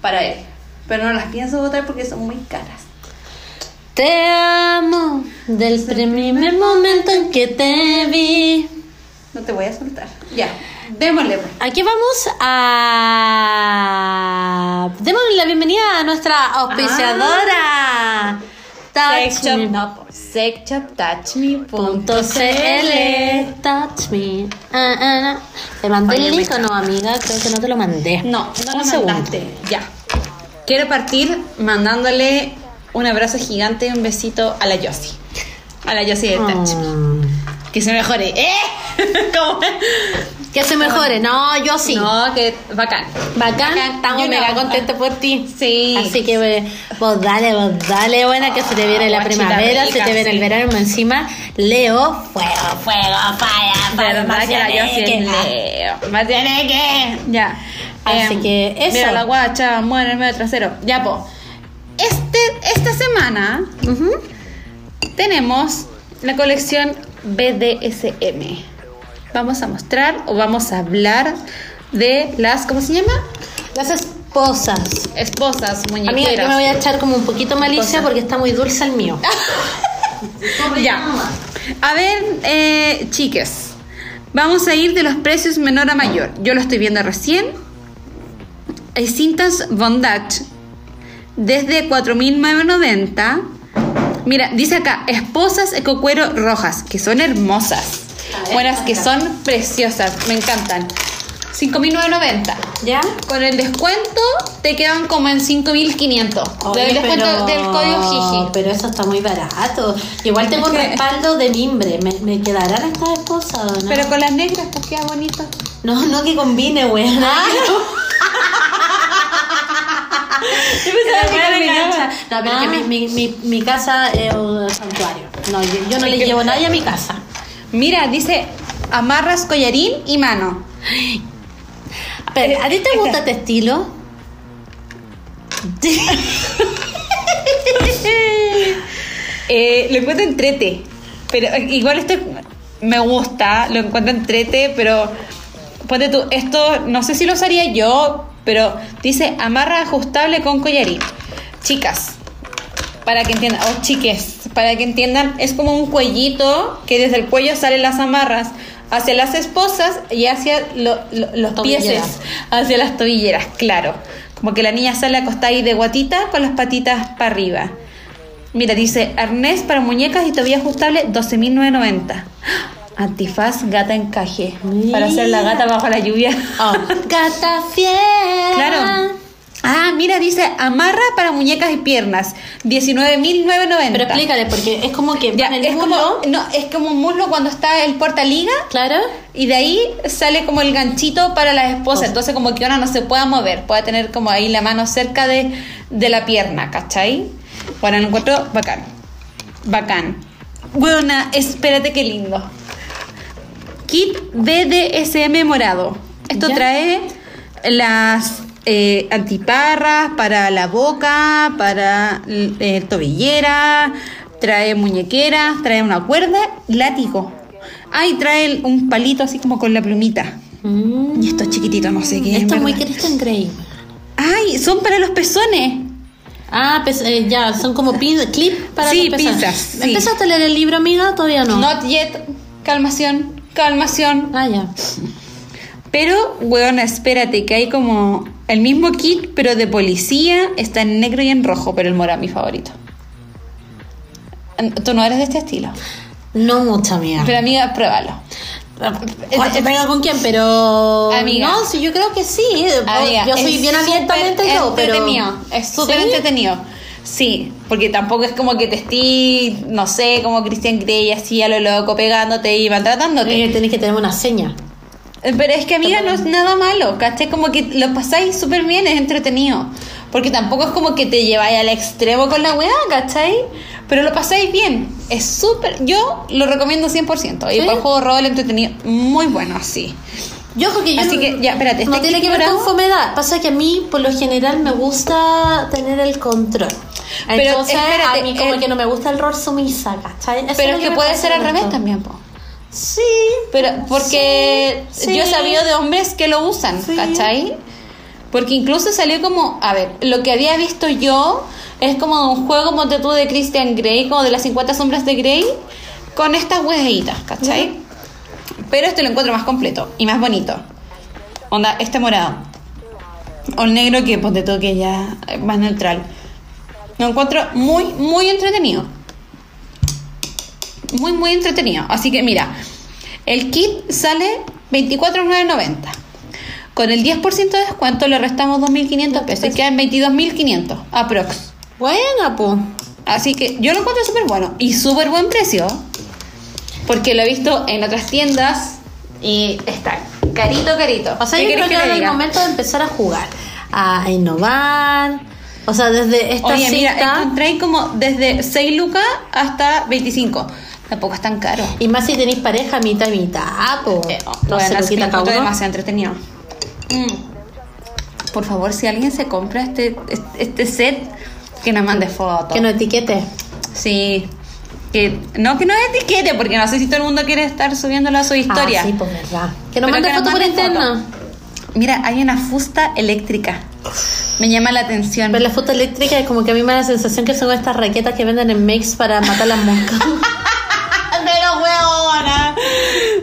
para él. Pero no las pienso botar porque son muy caras. Te amo del primer momento en que te vi. No te voy a soltar. Ya, démosle. pues. Aquí vamos a. Démosle la bienvenida a nuestra auspiciadora. Sex Touch shop, me. no, sexshoptouchme.cl. Touch me. Ah, ah, ah. ¿Te mandé Oye, el link me o no, amiga? Creo que no te lo mandé. No, no Un lo segundo. mandaste. Ya. Quiero partir mandándole un abrazo gigante y un besito a la Yossi. A la Yossi de Touch. Mm. Que se mejore. ¡Eh! <laughs> ¿Cómo? Que se mejore. No, yo sí. No, que bacán. Bacán, estamos Yo mega no. contentos por ti. Sí. Así que eh, vos dale, vos dale, buena, que se te viene la Guachita primavera, rica, se te viene sí. el verano encima. Leo, fuego, fuego, falla, falla, ¿Verdad que la Yossi es que- Leo? Más tiene que. Ya. Así Em, que eso. Mira la guacha, muere en el medio trasero. Ya, po. Este, esta semana tenemos la colección BDSM. Vamos a mostrar o vamos a hablar de las, ¿cómo se llama? Las esposas. Esposas, Amiga, muñequeras. yo me voy a echar como un poquito malicia porque está muy dulce el mío. <laughs> Ya. A ver, eh, chiques. Vamos a ir de los precios menor a mayor. Yo lo estoy viendo recién. Hay cintas Bondage desde 4.990. Mira, dice acá, esposas ecocuero rojas, que son hermosas. Ver, Buenas, que son preciosas, me encantan. 5.990. ¿Ya? Con el descuento te quedan como en 5.500. Oye, Del descuento pero- del código Gigi. Pero eso está muy barato. Igual tengo un respaldo de mimbre. ¿Me, me quedarán estas esposas o no? Pero con las negras, pues queda bonito. No, no que combine, weón. <laughs> Yo pensaba que me combinaba. engancha. No, pero es que Ah. mi, mi, mi, mi casa es un santuario. No, yo, yo no le llevo nadie a mi casa. Mira, dice amarras collarín y mano. Pero, ¿A ti te gusta este estilo? <laughs> Eh, lo encuentro entrete. Pero eh, igual este me gusta, lo encuentro entrete, pero ponte tú, esto no sé si lo usaría yo, pero dice amarra ajustable con collarín. Chicas, para que entiendan, o chiques, para que entiendan, es como un cuellito que desde el cuello salen las amarras hacia las esposas y hacia lo- lo- los pieses, hacia las tobilleras, claro. Como que la niña sale acostada ahí de guatita con las patitas para arriba. Mira, dice arnés para muñecas y tobilla ajustable 12.990. Antifaz gata encaje. Para hacer la gata bajo la lluvia. Oh, <laughs> gata fiera. Claro. Ah, mira, dice amarra para muñecas y piernas. 19.990. Pero explícale, porque es como que Ya, es como, muslo, no, es como un muslo cuando está el portaliga Claro. y de ahí sale como el ganchito para la esposa. Oh. Entonces como que una no se pueda mover, pueda tener como ahí la mano cerca de, de la pierna, ¿cachai? Bueno, lo encuentro bacán. Bacán. Buena, espérate qué lindo. Kit BDSM morado. Esto Ya. trae las eh, antiparras para la boca, para eh, tobillera, trae muñequeras, trae una cuerda y látigo. Ah, y trae un palito así como con la plumita. Mm. Y esto es chiquitito, no sé qué. Esto es muy. Christian Grey. Ay, son para los pezones. Ah, pues, eh, ya, son como <laughs> pin, clip para Sí, los pezones. pinzas, sí. ¿Empezaste a leer el libro, amiga? Todavía no. Not yet. Calmación, calmación. Ah, ya. Pero, weona, espérate, que hay como el mismo kit, pero de policía, está en negro y en rojo, pero el morado es mi favorito. Tú no eres de este estilo. No mucho, amiga. Pero amiga, pruébalo. Bueno, venga con quién, pero. Amiga. No, sí, yo creo que sí. Amiga, yo soy bien abiertamente yo, pero. entretenido, Es súper ¿Sí? entretenido. Sí, porque tampoco es como que te estés, no sé, como Christian Grey así a lo loco pegándote y maltratándote. Eh, tenés que tener una seña. Pero es que amiga no es nada malo, ¿cachai? Como que lo pasáis súper bien, es entretenido. Porque tampoco es como que te lleváis al extremo con la weá, ¿cachai? Pero lo pasáis bien. Es súper... Yo lo recomiendo 100%. Y ¿Sí? para el juego rol entretenido, muy bueno, sí. Yo creo que yo. Así que, ya, espérate, No este tiene que ver con fomedad. Pasa que a mí, por lo general, me gusta tener el control. Pero Entonces, espérate, a mí como el- que no me gusta el rol sumisa, ¿cachai? Eso Pero es que me puede ser al revés también, po. Sí. Pero porque Sí, yo he sabido de hombres que lo usan, Sí. ¿cachai? Porque incluso salió como, a ver, lo que había visto yo es como un juego como tú de Christian Grey, como de las 50 sombras de Grey, con estas huejitas, ¿cachai? Pero este lo encuentro más completo y más bonito. Onda, este morado. O el negro que ponte tú que ya es más neutral. Lo encuentro muy, muy entretenido. Muy, muy entretenido. Así que mira, el kit sale 24,990. Con el 10% de descuento le restamos 2.500 pesos y quedan 22.500 aprox. Buena, po. Así que yo lo encuentro súper bueno y súper buen precio. Porque lo he visto en otras tiendas y está carito, carito. O sea, ¿Qué yo creo que te ahora es el momento de empezar a jugar, a innovar. O sea, desde esta Oye, mira, encontré como desde 6 lucas hasta 25. Tampoco es tan caro. y más si tenéis pareja, mitad y mitad, po. Eh, Entonces, bueno, lo quita cada uno. demasiado entretenido. Mm. Por favor, si alguien se compra este, este, este set, que nos mande fotos. Que no etiquete. Sí. Que, no, que no etiquete, porque no sé si todo el mundo quiere estar subiéndolo a su historia. Ah, sí, pues verdad. Que nos mande que nos foto por interno. Mira, hay una fusta eléctrica. Me llama la atención. Pero la foto eléctrica es como que a mí me da la sensación que son estas raquetas que venden en Mix para matar las moscas. <laughs>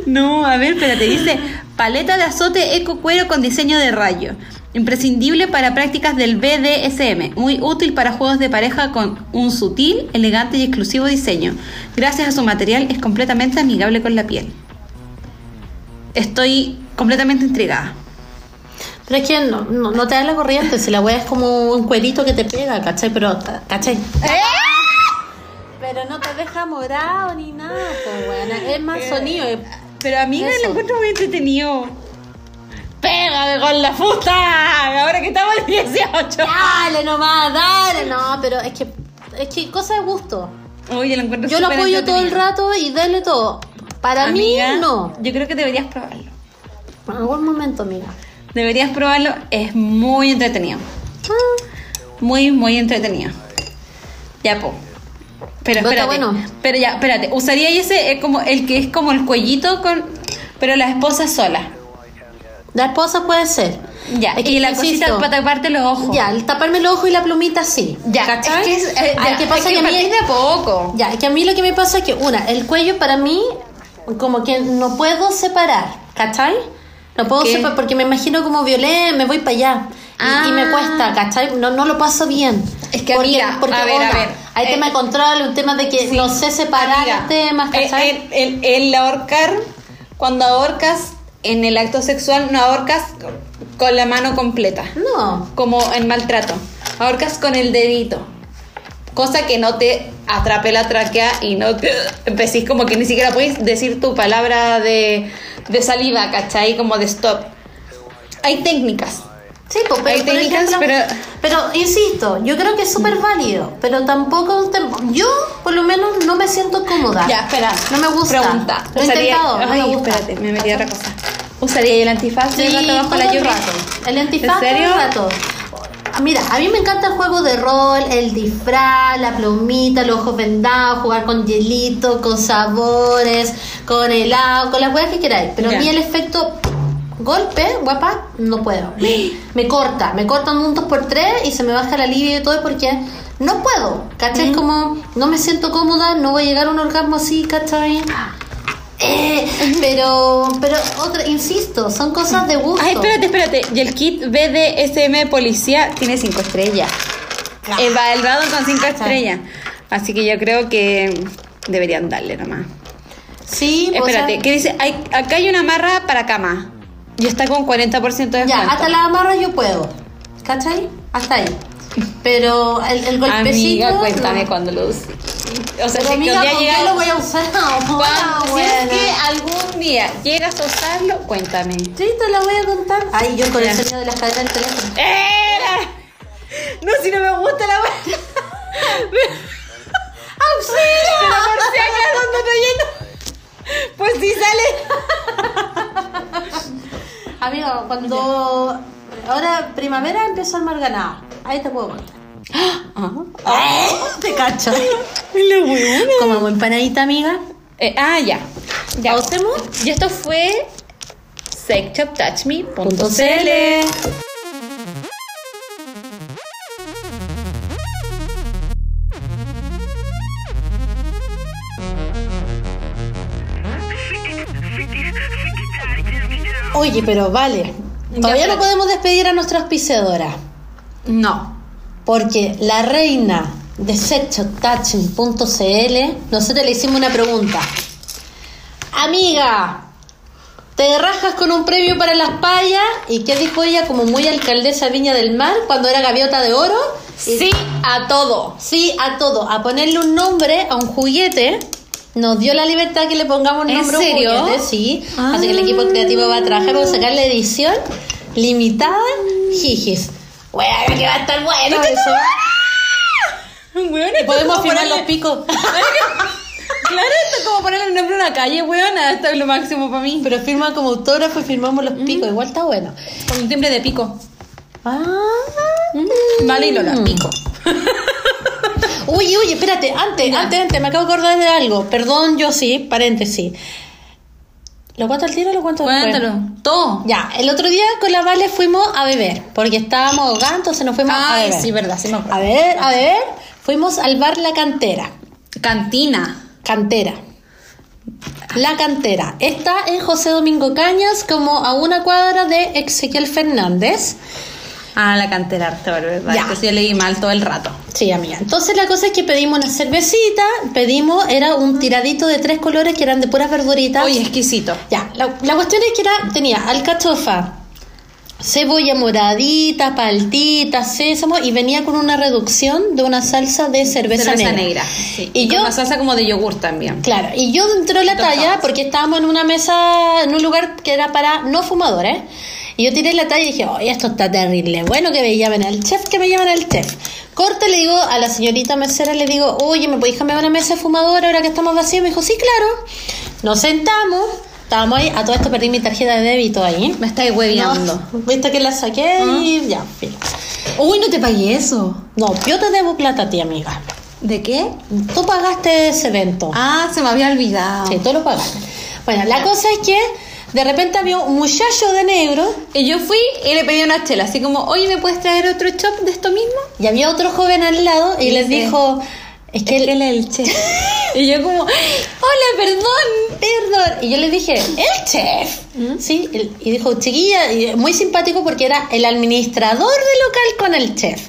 Pero. <laughs> No, a ver, espérate, dice paleta de azote eco cuero con diseño de rayo. Imprescindible para prácticas del BDSM. Muy útil para juegos de pareja con un sutil, elegante y exclusivo diseño. Gracias a su material es completamente amigable con la piel. Estoy completamente intrigada. Pero es que no, no, no te da la corriente, si la wea es como un cuerito que te pega, ¿cachai? Pero, ¿cachai? Pero no te deja morado ni nada, pues buena. Es más sonido. Pero amiga, Eso. lo encuentro muy entretenido. Pégame con la fusta. Ahora que estamos en 18. Dale nomás, dale. No, pero es que, es que cosa de gusto. Oye, lo encuentro Yo lo apoyo todo el rato y dale todo. Para Amiga, mí, no. Yo creo que deberías probarlo. En algún momento, amiga. Deberías probarlo, es muy entretenido. Ah, Muy, muy entretenido. Ya, po. Pero espérate. bueno. Pero ya, espérate. Usaría ese eh, como el que es como el cuellito con. Pero la esposa sola. La esposa puede ser. Ya. Es que, y la insisto, cosita para taparte los ojos. Ya, el taparme el ojo y la plumita sí. Ya. ¿Cachai? Es que es, eh, Ay, ya, ¿qué pasa es que a mí- partir de poco. Ya, es que a mí lo que me pasa es que, una, el cuello para mí, como que no puedo separar, ¿cachai? No puedo ¿Qué? separar porque me imagino como violé, me voy para allá. Y, y me Ah. cuesta, ¿cachai? No, no lo paso bien. Es que, porque, amiga, porque, a ver, a ver, Hay eh, tema de control, un tema de que no sé separar Amiga, temas, el, ¿cachai? el, el- el ahorcar, cuando ahorcas en el acto sexual, no ahorcas con la mano completa. no. como en maltrato. Ahorcas con el dedito. Cosa que no te atrape la tráquea y no te <laughs> como que ni siquiera puedes decir tu palabra de, de salida, ¿cachai? Como de stop. Hay técnicas. Sí, pues, pero, Hay técnicas, ejemplo, pero- pero insisto, yo creo que es súper válido, pero tampoco. Yo, por lo menos, no me siento cómoda. Ya, espera. No me gusta. Pregunta. Lo he intentado, no Ay, me gusta. espérate, me metí a otra cosa. ¿Usaría el antifaz Sí, gato bajo la lluvia? rato. El antifaz ¿En serio? rato. Mira, a mí me encanta el juego de rol, el disfraz, la plumita, los ojos vendados, jugar con hielito, con sabores, con helado, con las huevas que queráis. Pero Ya. a mí el efecto golpe, guapa, no puedo. Me, me corta, me cortan un 2 por 3 y se me baja el alivio y todo porque no puedo. ¿Cachai? Es como, no me siento cómoda, no voy a llegar a un orgasmo así, ¿cachai? Eh, pero, pero, otra, insisto, son cosas de gusto. Ay, espérate, espérate. Y el kit BDSM Policía tiene 5 estrellas. Evaluado con 5 estrellas. Así que yo creo que deberían darle nomás. Sí, pues, Espérate, o sea, ¿qué dice? Hay, acá hay una amarra para cama. Y está con 40% de descuento. Ya, hasta la amarra yo puedo. ¿Cachai? Hasta ahí. Pero el, el golpecito. Amiga, cuéntame no. cuando lo usé. O sea, Pero si amiga, ¿con llega- qué lo voy a usar ahora? <laughs> Cuando- si Bueno. es que algún día llegas a usarlo, cuéntame. Sí, te la voy a contar. Ay, yo con el sonido de las cadenas del teléfono. ¡Eh! No, si no me gusta la wea. <laughs> ¡Auxilio! Pero por si acaso <laughs> no estoy yendo. Pues si sale. Amigo, cuando. Ahora, primavera, empiezo a armar ganado. Ahí te puedo contar. Ah, te cacho. <laughs> Huevona. Como empanadita, amiga. Eh, ah, ya. Ya. Y esto fue sexshoptouchme.cl. Oye, pero vale. Todavía no podemos despedir a nuestra auspiciadora. No. Porque la reina de sexotouching.cl, nosotros le hicimos una pregunta. Amiga, ¿te rajas con un premio para las payas? ¿Y qué dijo ella como muy alcaldesa de Viña del Mar cuando era gaviota de oro? Sí a todo. Sí, a todo. A ponerle un nombre a un juguete. Nos dio la libertad que le pongamos ¿En nombre a un serio? juguete, sí. Ah. Así que el equipo creativo va a trabajar para sacar la edición limitada Jijis. Bueno, que va a estar bueno eso. Weón, podemos firmar los picos. <laughs> Claro, esto es como ponerle el nombre a una calle, weón. Esto es lo máximo para mí. Pero firma como autógrafo y firmamos los picos. Igual está bueno. Con un timbre de pico. Ah. Vale, y Lola, pico. <laughs> Uy, uy, espérate, antes, Ya. antes, antes, me acabo de acordar de algo. Perdón, yo sí, paréntesis. ¿Lo cuento al tiro o lo cuento después? Cuéntalo. Todo. Ya, el otro día con la Vale fuimos a beber, porque estábamos ahogados, entonces nos fuimos a Ay, beber. sí, verdad, sí me acuerdo. A ver, a ver, fuimos al bar La Cantera. Cantina. Cantera. La Cantera. Está en José Domingo Cañas, como a una cuadra de Ezequiel Fernández. Ah, la cantera, ¿verdad? Ya. Que sí leí mal todo el rato. Sí, amiga. Entonces la cosa es que pedimos una cervecita, pedimos, era un tiradito de tres colores que eran de puras verduritas. Oye, exquisito. Ya, la, la cuestión es que era, tenía alcachofa, cebolla moradita, paltita, sésamo y venía con una reducción de una salsa de cerveza, Cerveza negra. negra. sí. Y con yo, una salsa como de yogur también. claro, y yo dentro de la talla, porque estábamos en una mesa, en un lugar que era para no fumadores, y yo tiré la talla y dije, oye, esto está terrible, bueno que me llamen al chef, que me llamen al chef. Corte, le digo a la señorita mesera, le digo, oye, ¿me podéis cambiar una mesa fumadora ahora que estamos vacíos? Me dijo, sí, claro. Nos sentamos, estábamos ahí, a todo esto perdí mi tarjeta de débito ahí. Me estáis hueveando. No, <laughs> viste que la saqué y ya, fin. Uy, no te pagué eso. No, yo te debo plata a ti, amiga. ¿De qué? Tú pagaste ese evento. Ah, se me había olvidado. Sí, tú lo pagaste. Bueno, la cosa es que de repente había un muchacho de negro Y yo fui y le pedí una chela, así como, oye, ¿me puedes traer otro chop de esto mismo? y había otro joven al lado y Y les dice, dijo, es que Es que es el chef. <laughs> y yo como, hola, perdón. Perdón. Y yo le dije, el chef. Sí, el- y dijo, chiquilla, y muy simpático porque era el administrador del local con el chef.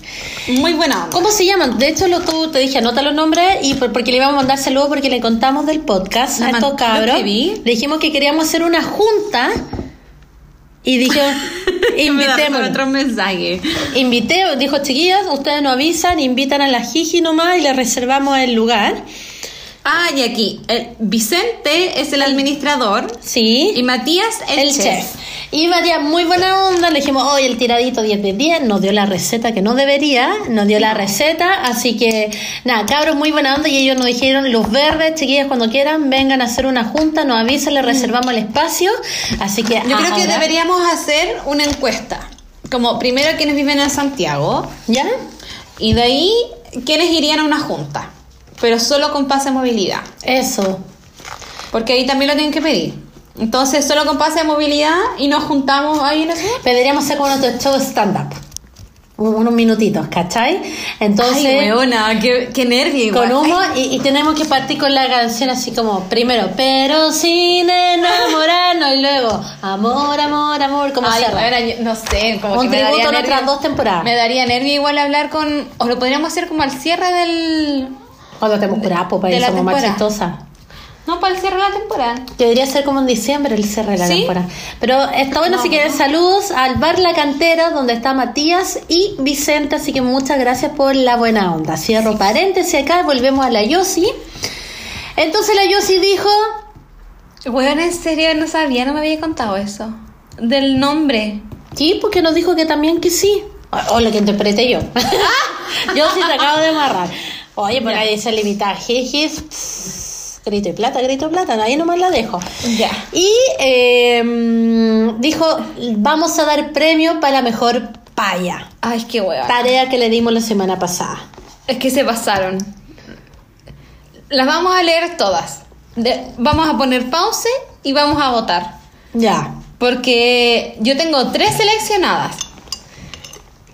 Muy buena onda. ¿Cómo se llaman? De hecho, lo, tú te dije, anota los nombres y por- porque le íbamos a mandar saludos porque le contamos del podcast a estos cabros. escribí. Le dijimos que queríamos hacer una junta y dije, <laughs> invitémonos. otro mensaje. Invité, dijo, chiquillas, ustedes nos avisan, invitan a la Jiji nomás y le reservamos el lugar. Ah, y aquí, el Vicente es el administrador Sí. y Matías el, el chef. chef. Y María, muy buena onda, le dijimos, oye, el tiradito 10 de 10, nos dio la receta que no debería, nos dio la receta, así que, nada, cabros, muy buena onda, y ellos nos dijeron, los verdes, chiquillas, cuando quieran, vengan a hacer una junta, nos avisan, les reservamos el espacio, así que... Yo creo que deberíamos hacer una encuesta. Como primero quienes viven en Santiago ¿Ya? y de ahí quienes irían a una junta. Pero solo con pase de movilidad. Eso. Porque ahí también lo tienen que pedir. Entonces solo con pase de movilidad y nos juntamos ahí en eso. Deberíamos hacer como nuestro show stand-up. Un- Unos minutitos, ¿cachai? Entonces... Ay, weona, qué, qué nervio igual. Con humo y, y tenemos que partir con la canción así como primero, pero sin enamorarnos y luego amor, amor, amor, como ay, cierra. yo no sé, como Un que me daría nervio. dos temporadas. Me daría nervio igual hablar con... O lo podríamos hacer como al cierre del... Cuando tenemos curapo para ir la somos más chistosas. No, para el cierre de la temporada. Debería ser como en diciembre el cierre de la ¿Sí? temporada. Pero está bueno, así que saludos al bar La Cantera, donde está Matías y Vicente, así que muchas gracias por la buena onda. Cierro paréntesis acá, volvemos a la Yossi. Entonces la Yossi dijo, Weón, en serio, no sabía, no me había contado eso. Del nombre. Sí, porque nos dijo que también que sí. O, o lo que interpreté yo. <laughs> yo sí te acabo de amarrar. Oye, por ahí dice limitada jijis. Grito y plata, grito y plata. Ahí nomás la dejo. Ya. Y eh, dijo, vamos a dar premio para la mejor paya. Ay, qué weón. Tarea que le dimos la semana pasada. Es que se pasaron. Las vamos a leer todas. De- vamos a poner pause y vamos a votar. Ya. Porque yo tengo tres seleccionadas.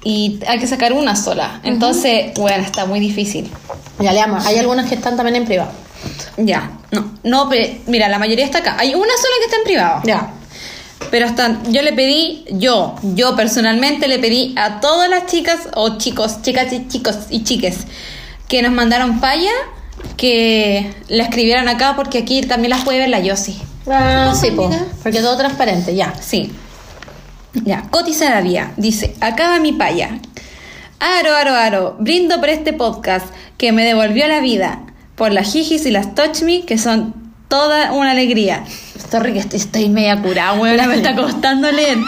Y hay que sacar una sola. Entonces, bueno, está muy difícil. Ya leamos. Hay algunas que están también en privado. Ya, no, no, pero mira, la mayoría está acá. Hay una sola que está en privado. Ya. Pero hasta yo le pedí, yo, yo personalmente le pedí a todas las chicas o chicos, chicas y chicos y chiques que nos mandaron paya que la escribieran acá porque aquí también las puede ver la Yossi. Ah, sí, po, amiga? porque todo transparente, ya. Sí. Ya, Coti Saravía dice, acá va mi paya. Aro, aro, aro. Brindo por este podcast que me devolvió la vida. Por las jijis y las touch me que son toda una alegría. Sorry que estoy, estoy media curada, me está costando leer.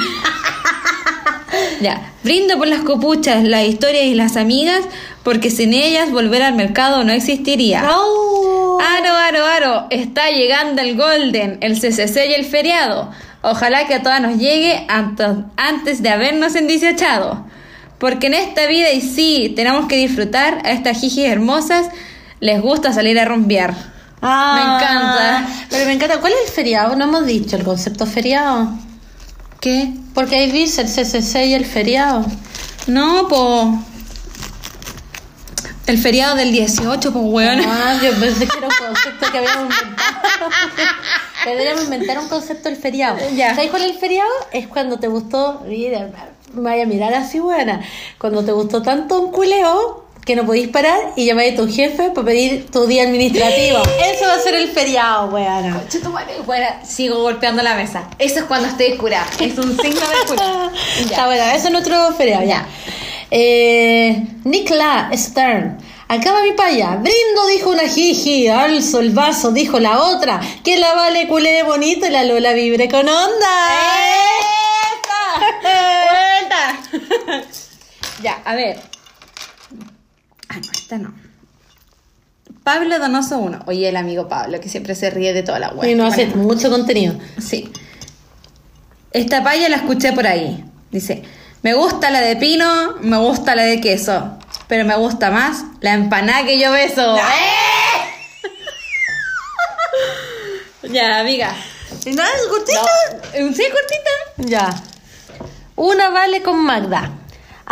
Ya, brindo por las copuchas, las historias y las amigas, porque sin ellas volver al mercado no existiría. Aro, aro, aro, está llegando el Golden, el CCC y el feriado. Ojalá que a todas nos llegue antes de habernos endiciachado. Porque en esta vida, y sí, tenemos que disfrutar a estas jijis hermosas, les gusta salir a rumbear. Ah, Me encanta. Pero me encanta. ¿Cuál es el feriado? No hemos dicho el concepto feriado. ¿Qué? Porque ahí dice el CCC y el feriado. No, po. El feriado del 18, po, weón. Ah, yo pensé que era un concepto que habíamos inventado. Deberíamos inventar un concepto del feriado. Ya. ¿Sabes cuál es el feriado? Es cuando te gustó, mira, me vaya a mirar así buena, cuando te gustó tanto un culeo que no podís parar y llamáis a tu jefe para pedir tu día administrativo. <laughs> Eso va a ser el feriado, weana. Bueno, sigo golpeando la mesa. Eso es cuando estoy curada. Es un signo de curada. <laughs> Está bueno, eso es nuestro feriado, ya. Eh, Nikla Stern. Acaba mi paya. Brindo, dijo una jiji. Alzo el vaso, dijo la otra. Que la vale culé bonito y la Lola vibre con onda. ¡Vuelta! <laughs> ya, a ver. Ah, no, esta no. Pablo Donoso 1. Oye, el amigo Pablo, que siempre se ríe de toda la web. Y no hace mucho contenido. Sí. Esta paya la escuché por ahí. Dice, me gusta la de pino, me gusta la de queso, pero me gusta más la empanada que yo beso. <laughs> ya, amiga. ¿Y nada, es cortito? No, ¿Sí, cortita? Ya. Una vale con Magda.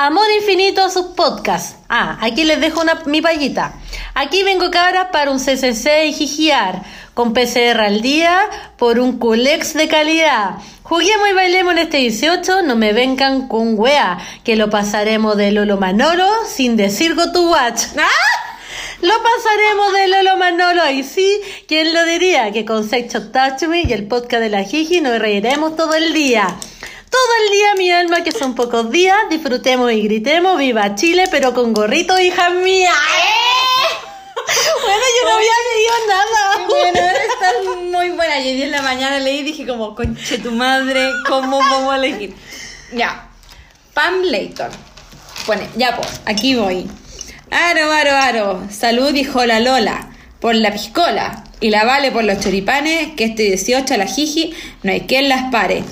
Amor infinito a sus podcasts. Ah, aquí les dejo una, mi payita. Aquí vengo cabras para un CCC y jijiar. Con PCR al día por un culex de calidad. Juguemos y bailemos en este 18. No me vengan con wea. Que lo pasaremos de Lolo Manolo sin decir go to watch. ¡Ah! <laughs> Lo pasaremos de Lolo Manolo y sí, ¿quién lo diría? Que con Sexo Touch Me y el podcast de la Jiji nos reiremos todo el día. Todo el día, mi alma, que son pocos días, disfrutemos y gritemos, viva Chile, pero con gorrito, hija mía. Bueno, yo no había leído nada. Bueno, está muy buena. Y hoy día en la mañana leí y dije como, conche tu madre, ¿cómo vamos a elegir? Ya. Pam Layton. Pone, ya pues, aquí voy. Aro, aro, aro. Salud, dijo la Lola. Por la piscola. Y la vale por los choripanes, que este 18 a la jiji no hay quien las pare.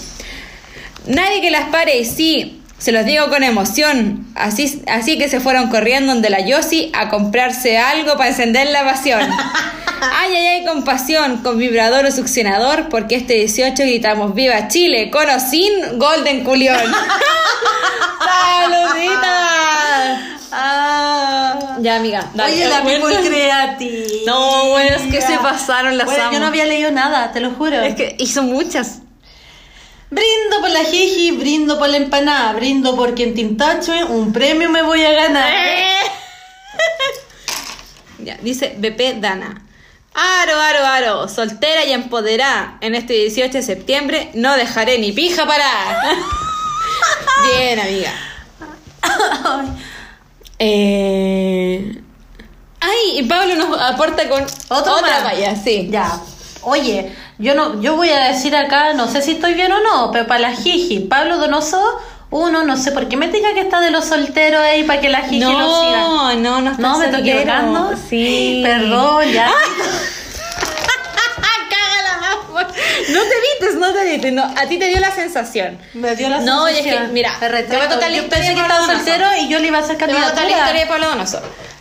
Nadie que las pare y sí, se los digo con emoción. Así, así que se fueron corriendo donde la Yossi a comprarse algo para encender la pasión. <laughs> Ay, ay, ay, con pasión, con vibrador o succionador, porque este 18 gritamos ¡Viva Chile! Con o sin Golden Culión. <laughs> ¡Saluditas! Ah. Ya, amiga. dale, Oye, la people creativa. No, bueno, es que se pasaron las Bueno, yo amo. no había leído nada, te lo juro. Es que hizo muchas. Brindo por la jiji, brindo por la empanada, brindo por quien tintache, un premio me voy a ganar. <laughs> Ya, dice BP Dana. Aro, aro, aro, soltera y empoderada. En este 18 de septiembre no dejaré ni pija parar. <laughs> Bien, amiga. <laughs> Eh... Ay, y Pablo nos aporta con ¿Otro otra valla, sí. Ya. Oye, yo no, yo voy a decir acá, no sé si estoy bien o no, pero para la jiji, Pablo Donoso, uno, no sé por qué me diga que está de los solteros ahí para que la jiji lo siga. No, no, no, No, me estoy equivocando. Sí. Perdón, ya. <laughs> Más. No te evites, no te evites. No, a ti te dio la sensación. Me dio la No, y es sensación. que, mira, Me te voy a contar la historia de estaba Pablo Donoso. soltero y yo le iba a hacer Te voy a contar la candidatura. historia de Pablo Donoso.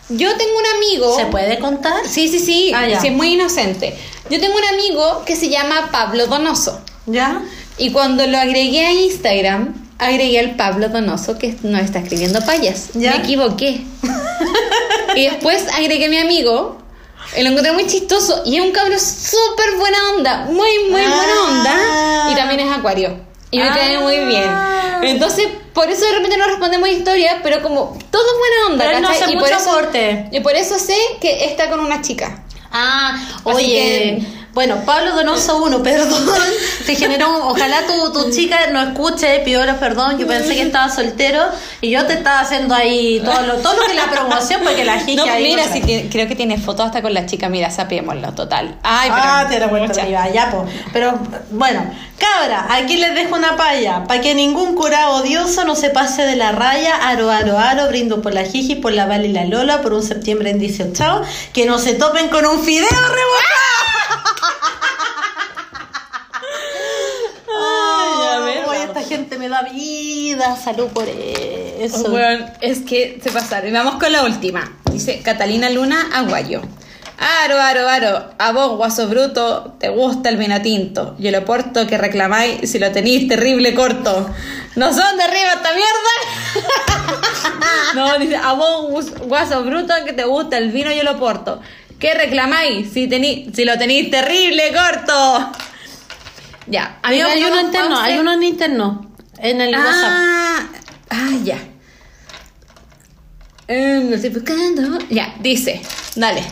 Yo tengo un amigo. ¿Se puede contar? Sí, sí, sí. Ah, sí, es muy inocente. Yo tengo un amigo que se llama Pablo Donoso. ¿Ya? Y cuando lo agregué a Instagram, agregué al Pablo Donoso que nos está escribiendo payas. ¿Ya? Me equivoqué. <laughs> y después agregué a mi amigo. y Lo encontré muy chistoso y es un cabro súper buena onda, muy, muy buena Ah. onda. Y también es acuario. Y me Ah. cae muy bien. Entonces, por eso de repente no respondemos historias, pero como todo es buena onda, Pero no y, mucho por eso, aporte. y por eso sé que está con una chica. Ah, oye, Bueno, Pablo Donoso 1, <laughs> perdón. Te generó Ojalá tu, tu chica no escuche, pidió perdón. Yo pensé que estaba soltero y yo te estaba haciendo ahí todo lo, todo lo que la promoción porque la gente No, ahí. mira, no si tiene- creo que tiene fotos hasta con la chica. Mira, sapiémoslo, total. Ay, pero. ah, te la cuento mucha. que iba, ya, po. Pero bueno, cabra, aquí les dejo una palla. Para que ningún curado odioso no se pase de la raya. Aro, aro, aro. Brindo por la Jiji, por la Vale y la Lola, por un septiembre en 18. Que no se topen con un fideo rebotado. Ay, a ver, vamos. esta gente me da vida. Salud por eso. Bueno, es que se pasaron. Y vamos con la última. Dice Catalina Luna Aguayo. Aro, aro, aro, a vos, guaso bruto, te gusta el vino tinto. Y el oporto que reclamáis si lo tenéis terrible corto. ¿No son de arriba esta mierda? <laughs> no, dice, a vos, guaso bruto, que te gusta el vino y el oporto. ¿Qué reclamáis si, tení, si lo tenéis terrible corto? Ya, Hay, amigos, hay uno interno, a hay uno en interno. En el WhatsApp. Ah, ah, ya. Eh, lo estoy buscando. Ya, dice, dale.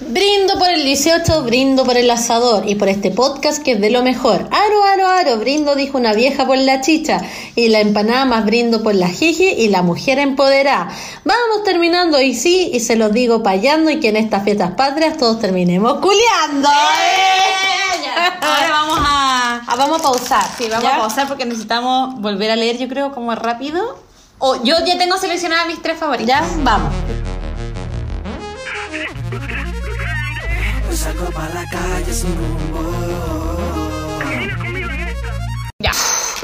Brindo por el 18, brindo por el asador y por este podcast que es de lo mejor. Aro, aro, aro, brindo, dijo una vieja por la chicha. Y la empanada más brindo por la jiji y la mujer empoderada. Vamos terminando y sí, y se los digo payando y que en estas fiestas patrias todos terminemos culeando. <laughs> Ahora vamos a. Ah, vamos a pausar. Sí, vamos ¿ya? a pausar porque necesitamos volver a leer, yo creo, como rápido. O yo ya tengo seleccionadas mis tres favoritas. Ya, vamos. Salgo para la calle sin rumbo. Ya.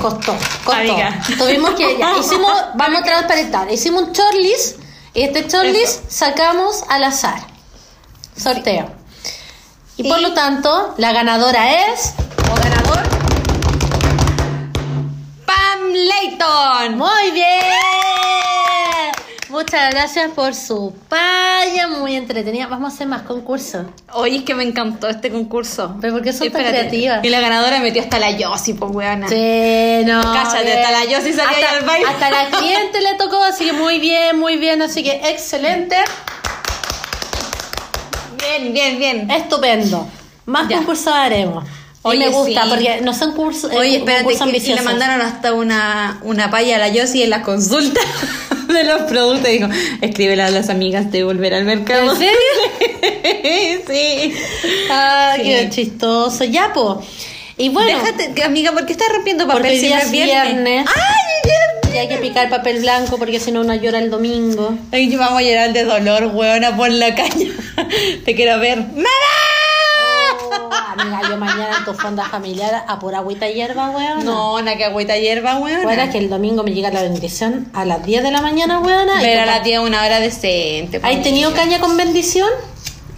Costó, costó. Amiga. Tuvimos que, ya, hicimos, vamos a transparentar, hicimos un shortlist y este shortlist sacamos al azar. Sorteo. Y, por lo tanto, la ganadora es. O ganador. Pam Layton. ¡Muy bien! Muchas gracias por su paya, muy entretenida. Vamos a hacer más concursos. Oye, es que me encantó este concurso. Pero ¿por qué son tan Espérate. creativas? Y la ganadora metió hasta la Yossi, pues weona. Sí, no. Cállate, bien. hasta la Yossi salía Hasta- al baile. Hasta la <laughs> cliente le tocó, así que muy bien, muy bien. Así que excelente. Bien, bien, bien. Estupendo. Más Ya. concursos haremos. Y Oye, me gusta, sí. porque no son cursos. Oye, espérate, que- y le mandaron hasta una, una paya a la Yossi en las consultas <laughs> de los productos. Dijo, escríbele a las amigas de volver al mercado. ¿En serio? <laughs> sí. Ah, Sí. qué chistoso. Ya, po. Y bueno, Déjate, amiga, ¿por qué estás rompiendo papel porque si no es es viernes? viernes. ¡Ay, viernes! y hay que picar papel blanco porque si no uno llora el domingo. Ay, yo vamos a llorar de dolor, weona, por la calle. <laughs> Te quiero ver. ¡Mamá! Amiga, yo mañana en tu fonda familiar a por agüita y hierba, weón. No, una cagüita hierba, weona. Bueno, que el domingo me llega la bendición a las 10 de la mañana, weona. y Pero a toca- la tía una hora decente. ¿Hay pues, tenido amiga. caña con bendición?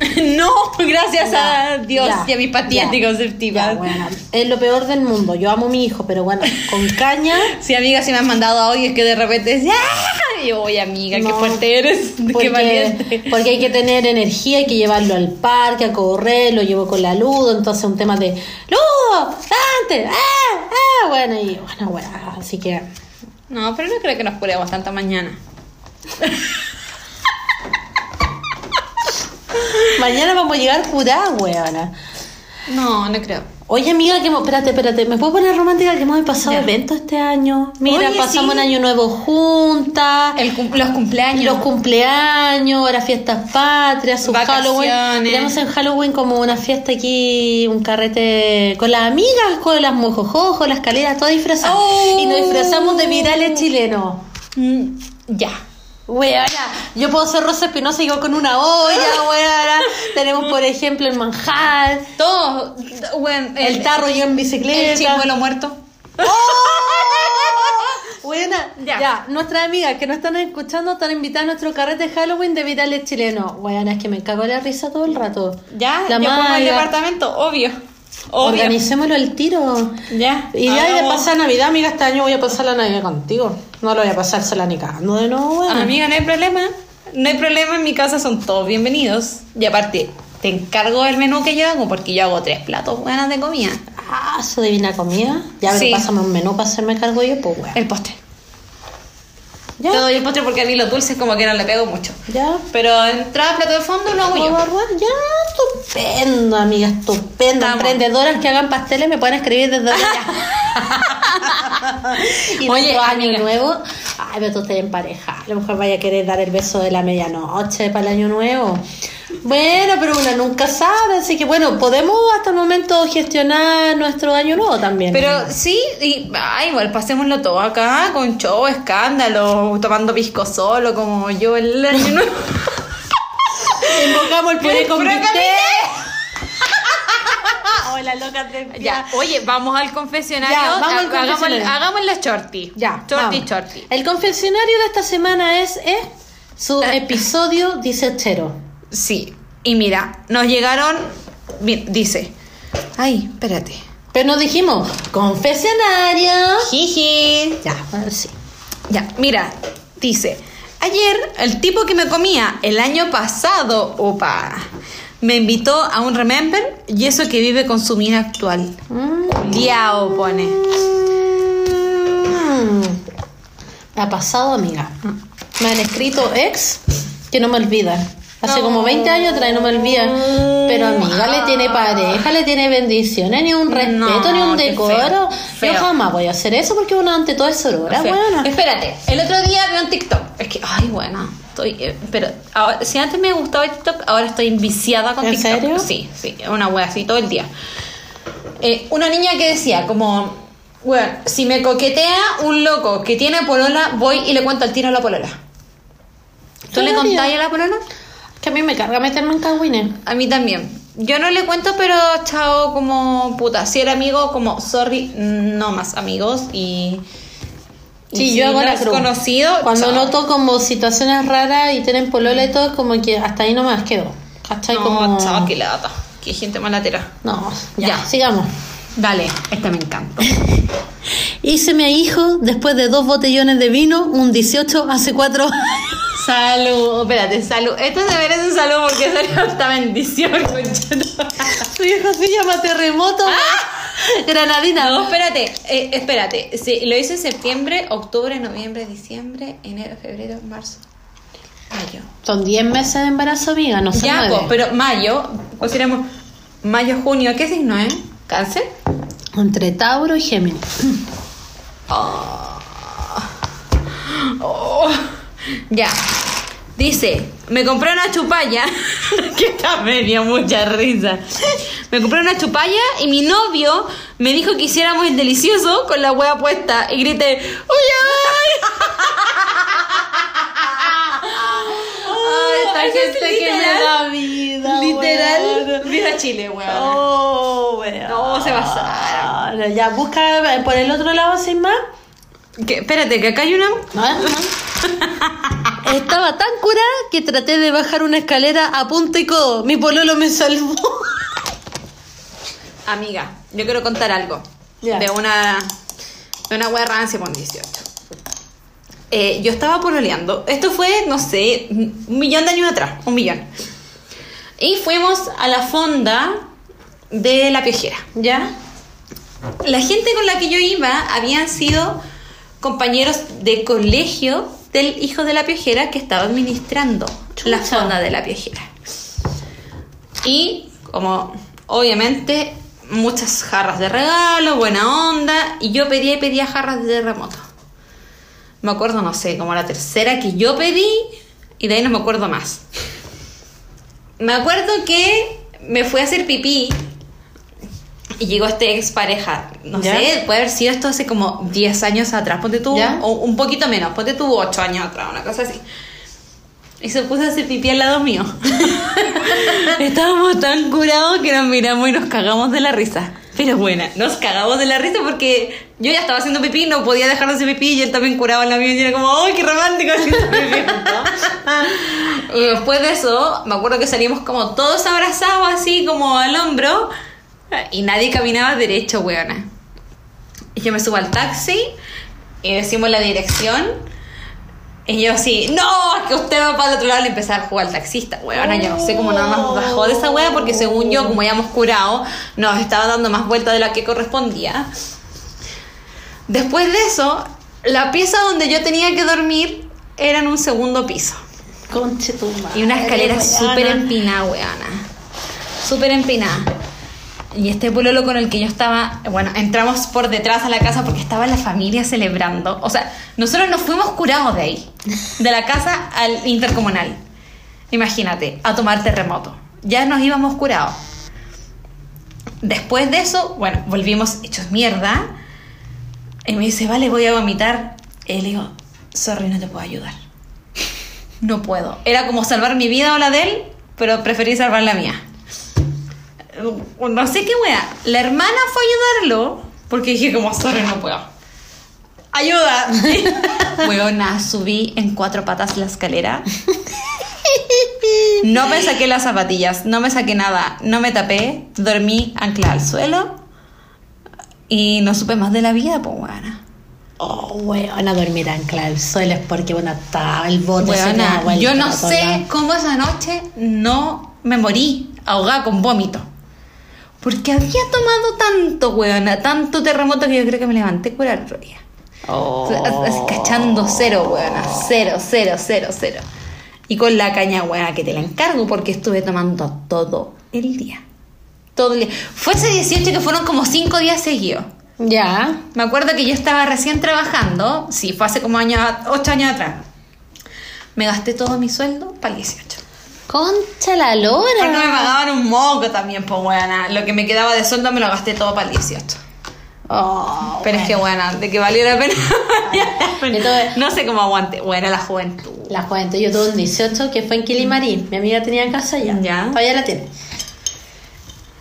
<laughs> no, gracias Ya, a Dios ya, y a mis pastillas anticonceptivas. bueno, es lo peor del mundo. Yo amo a mi hijo, pero bueno, con caña. <laughs> Sí, amiga, si me han mandado audio es que de repente ¡ah! Y yo, oye, amiga, qué No, fuerte eres, <laughs> qué Porque, valiente. porque hay que tener energía, hay que llevarlo al parque, a correr, lo llevo con la Ludo, entonces un tema de ¡Ludo! ¡Antes! ¡Ah! ¡Ah! Bueno, y bueno, bueno, así que No, pero no creo que nos curemos tanto mañana. <laughs> mañana vamos a llegar curadas, weona. No, no creo. Oye, amiga, que hemos- espérate, espérate, ¿me puedo poner romántica que hemos pasado Ya. eventos este año? Mira, Oye, pasamos sí. un año nuevo juntas. El cum- los cumpleaños. Los cumpleaños, ahora fiestas patrias, sus Vacaciones. Halloween. Tenemos en Halloween como una fiesta aquí, un carrete con las amigas, con las mojojojos, las caleras, todas disfrazadas. Oh. Y nos disfrazamos de virales chilenos. Mm, ya. Weona, yo puedo ser Rosa Espinosa y yo con una olla, <laughs> weona. Tenemos, por ejemplo, el manjar, Todo, bueno, el, tarro yo en bicicleta. El chimuelo muerto. Buena, Ya. ya. nuestras amigas que nos están escuchando están invitadas a nuestro carrete Halloween de virales chilenos. Bueno, es que me cago en la risa todo el rato. Ya, la ya pongo el departamento, obvio. Obvio. Organicémoslo al tiro. Ya. Y ya de pasar Navidad, amiga, este año voy a pasar la Navidad contigo. No lo voy a pasar sola ni cagando de nuevo, bueno. Amiga, no hay problema. No hay problema, en mi casa son todos bienvenidos. Y aparte, te encargo el menú que yo hago porque yo hago tres platos buenas de comida. Ah, su divina comida. Ya, Sí. pásame un menú para hacerme cargo yo, pues, bueno. El postre. Ya. Te doy postre porque a mí los dulces como que no le pego mucho. Ya. Pero entrada, plato de fondo lo hago. Ya. Estupendo, amiga, estupendo. Estamos. Emprendedoras que hagan pasteles me pueden escribir desde allá. <laughs> <laughs> y Oye, año amiga. nuevo. Ay, pero tú estás en pareja. A lo mejor vaya a querer dar el beso de la medianoche para el año nuevo. Bueno, pero una nunca sabe, así que bueno, podemos hasta el momento gestionar nuestro año nuevo también. Pero sí, y, ay, igual pasémoslo todo acá, con show, escándalo, tomando pisco solo, como yo el año nuevo. <laughs> invocamos el puré con. <laughs> Hola, loca de Ya, oye, vamos al confesionario. Ya, vamos al hagamos- confesionario. Hagamos la shorty. Ya, Shorty, vamos. shorty. El confesionario de esta semana es eh, su <laughs> episodio disechero. Sí. Y mira, nos llegaron. Dice. Ay, espérate. Pero nos dijimos, confesionario. Jiji. Ya, ahora sí. Ya, mira, dice, ayer el tipo que me comía el año pasado, opa, me invitó a un remember y eso que vive con su mina actual. Liao pone. Mm. Me ha pasado, amiga. Me han escrito ex que no me olvidan. Hace como 20 años atrás no me olvidan. Pero amiga, le tiene pareja, le tiene bendiciones, ni un respeto, No, ni un decoro. feo, feo. Yo jamás voy a hacer eso porque uno ante todo es sorora, bueno. Espérate, el otro día veo un TikTok. Es que, ay, bueno, estoy. eh, pero ahora- si antes me gustaba el TikTok, ahora estoy enviciada con ¿En TikTok. serio? Sí, sí, una wea así todo el día. Eh, una niña que decía, como, bueno, si me coquetea un loco que tiene polola, voy y le cuento al tiro a la polola. ¿Tú le contáis a la polola? Que a mí me carga meterme en cagüines. A mí también. Yo no le cuento, pero chao, como puta. Si era amigo, como sorry, no más amigos. Y. Sí, si yo hago no la cruz. conocido. Cuando chao. noto como situaciones raras y tienen polola y todo, es como que hasta ahí nomás quedo. ¿Cachai? No, como... chao, qué lata. Qué gente malatera. No, ya, Ya. sigamos. Dale, esta me encanta. <laughs> Hice mi hijo después de dos botellones de vino, un 18 hace cuatro años. Salud, espérate, salud. Esto se merece un saludo porque salió esta bendición, <laughs> conchito. Su hijo se llama Terremoto. Granadina. No, espérate, eh, espérate. Sí, lo hice en septiembre, octubre, noviembre, diciembre, enero, febrero, marzo, mayo. Son 10 meses de embarazo, amiga, no son Ya, po, pero mayo, consideramos mayo, junio, ¿qué signo es? ¿Cáncer? Entre Tauro y Géminis. <clears throat> Oh, ya. Dice, me compré una chupalla, <laughs> que esta me dio mucha risa. Me compré una chupalla y mi novio me dijo que hiciéramos el delicioso con la hueá puesta y grité, ¡Uy, ay! <laughs> Ay, esta gente que le literal. da vida. Literal, weón. viva Chile, weón. Oh, weón. No, se pasaron. Ya, busca por el otro lado sin más. Que- espérate, que acá hay una... Ah, <laughs> Estaba tan curada que traté de bajar una escalera a punta y codo. Mi pololo me salvó. <laughs> Amiga, yo quiero contar algo. De una. De una wea rancia con 18. Eh, yo estaba pololeando. Esto fue, no sé, un millón de años atrás. Un millón. Y fuimos a la fonda de la piojera. ¿Ya? La gente con la que yo iba habían sido compañeros de colegio del hijo de la piojera que estaba administrando la fonda de la piojera. Y como obviamente muchas jarras de regalo, buena onda, y yo pedía y pedía jarras de terremoto. Me acuerdo, no sé, como la tercera que yo pedí y de ahí no me acuerdo más. Me acuerdo que me fui a hacer pipí y llegó este ex pareja. No ¿Ya? sé, puede haber sido esto hace como 10 años atrás, ponte tú, ¿Ya? o un poquito menos, ponte tú 8 años atrás, una cosa así. Y se puso a hacer pipí al lado mío. <laughs> Estábamos tan curados que nos miramos y nos cagamos de la risa. Pero bueno, nos cagamos de la risa porque yo ya estaba haciendo pipí, no podía dejar de hacer pipí y él también curaba en la mía y era como, ¡ay, qué romántico! haciendo pipí juntos. y después de eso, me acuerdo que salimos como todos abrazados así como al hombro y nadie caminaba derecho, weona. Y yo me subo al taxi y decimos la dirección. Y yo así, no, que usted va para el otro lado y empezar a jugar al taxista, weona. Yo no sé cómo nada más bajó de esa wea porque según yo, como habíamos curado, nos estaba dando más vuelta de la que correspondía. Después de eso, la pieza donde yo tenía que dormir era en un segundo piso. Conche tu madre, Y una escalera súper empinada, weona. súper empinada. Y este pololo con el que yo estaba, bueno, entramos por detrás a la casa porque estaba la familia celebrando. O sea, nosotros nos fuimos curados de ahí, de la casa al intercomunal. Imagínate, a tomar terremoto. Ya nos íbamos curados. Después de eso, bueno, volvimos hechos mierda. Y me dice, vale, voy a vomitar. Y le digo, sorry, no te puedo ayudar. No puedo. Era como salvar mi vida o la de él, pero preferí salvar la mía. No sé qué wea. La hermana fue a ayudarlo porque dije como, sorry, no puedo. ¡Ayuda! <laughs> Weona, subí en cuatro patas la escalera. No me saqué las zapatillas, no me saqué nada, no me tapé, dormí anclada al suelo y no supe más de la vida, pues weona. Oh, weón, a dormir ancla al suelo es porque, bueno, estaba el bote. Weona, yo no sé cómo esa noche no me morí ahogada con vómito. Porque había tomado tanto, weona, tanto terremoto que yo creo que me levanté por el otro día. Oh. Cachando cero, weona. Cero, cero, cero, cero. Y con la caña, weona, que te la encargo porque estuve tomando todo el día. Todo el día. Fue ese 18 que fueron como 5 días seguidos. Ya. Me acuerdo que yo estaba recién trabajando, sí, fue hace como años, 8 años atrás. Me gasté todo mi sueldo para el 18. Concha la lora. Porque me pagaban un moco también, pues weona. Lo que me quedaba de sueldo me lo gasté todo para el 18. Oh, Pero es que, bueno. de que valió la pena. <laughs> No sé cómo aguante. Bueno, la juventud. La juventud, yo tuve un 18 que fue en Quilimarí. Mi amiga tenía casa allá. Ya. Todavía la tiene.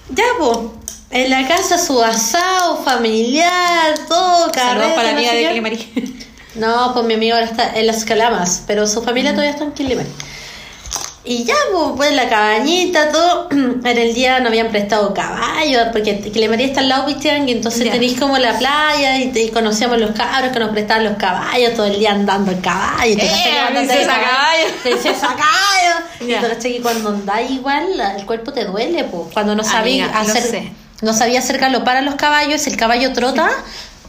Ya, pues. En la casa su asado familiar, todo, Saludos carrete, para la amiga de qué. Climari. No, pues mi amigo ahora está en las Calamas, pero su familia todavía está en Quilimarí. Y ya, pues, la cabañita, todo. <clears throat> En el día no habían prestado caballos, porque Quilimarí está al lado de Pichiangui, entonces Ya. tenéis como la playa y, y conocíamos los cabros que nos prestaban los caballos, todo el día andando en caballo. y te ¡Eh, princesa caballo! Princesa caballo. Y Ya. te que cuando andáis igual, el cuerpo te duele, pues. Cuando no lo hacer. sé. No sabía hacer galopar a los caballos, el caballo trota,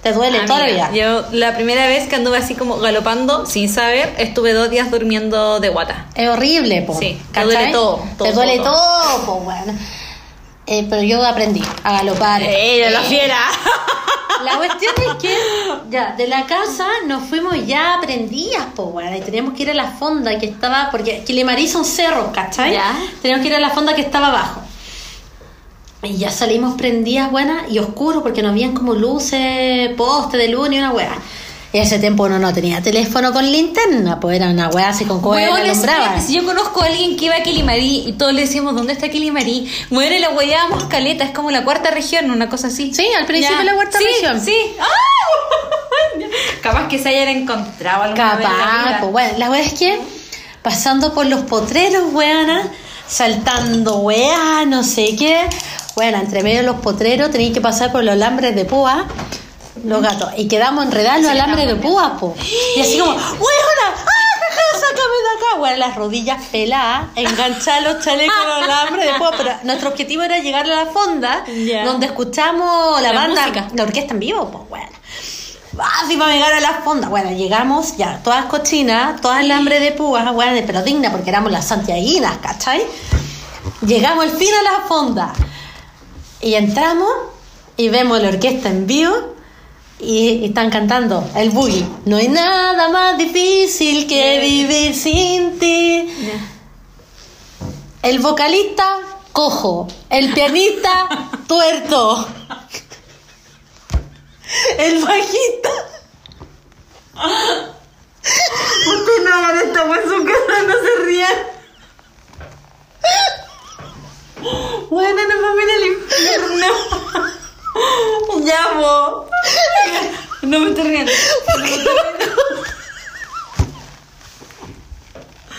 te duele toda la vida. Amiga, Yo la primera vez que anduve así como galopando, sin saber, estuve dos días durmiendo de guata. Es horrible, po. Sí, te ¿cachai? duele todo, todo, te duele todo. todo, po, bueno. Eh, pero yo aprendí a galopar. ¡Ella, la Eh, fiera! La cuestión es que <laughs> ya de la casa nos fuimos ya aprendidas, po, bueno, y teníamos que ir a la fonda que estaba, porque Quilimarí son cerros, ¿cachai? Ya. Teníamos que ir a la fonda que estaba abajo. Y ya salimos prendidas, buenas, y oscuro, porque no habían como luces, poste de luz ni una weá. Y en ese tiempo uno no tenía teléfono con linterna, pues era una weá así con alumbraba. espérate, si yo conozco a alguien que iba a Quilimarí y todos le decíamos, ¿dónde está Quilimarí? Bueno, y la huellábamos caleta, es como la cuarta región, una cosa así. Sí, al principio Ya. la cuarta Sí, región. Sí, ¡Ah! <laughs> Capaz que se hayan encontrado alguna vez en la Capaz, vida. pues bueno, la weá es que pasando por los potreros, weana, saltando weá, no sé qué. Bueno, entre medio de los potreros tenéis que pasar por los alambres de púa, los gatos, y quedamos enredados en los alambres de púa, po. Y así como, <gasps> weona, ¡ah, sácame de acá! Bueno, las rodillas peladas, enganchar los chalecos los alambres de púa, pero nuestro objetivo era llegar a la fonda, Ya. donde escuchamos la, La banda, música. la orquesta en vivo, pues bueno. Así para llegar a la fonda. Bueno, llegamos ya, todas cochinas, todas el hambre de púas, bueno, pero digna porque éramos las santiaguinas, ¿cachai? Llegamos al fin a la fonda. Y entramos y vemos la orquesta en vivo y, y están cantando el boogie. No hay nada más difícil que vivir sin ti. El vocalista cojo, el pianista <laughs> tuerto. El bajista. Usted no hagan esta en su casa, no se rían. Bueno, no a ir al infierno. Ya, po. No me estoy riendo. No me estoy riendo.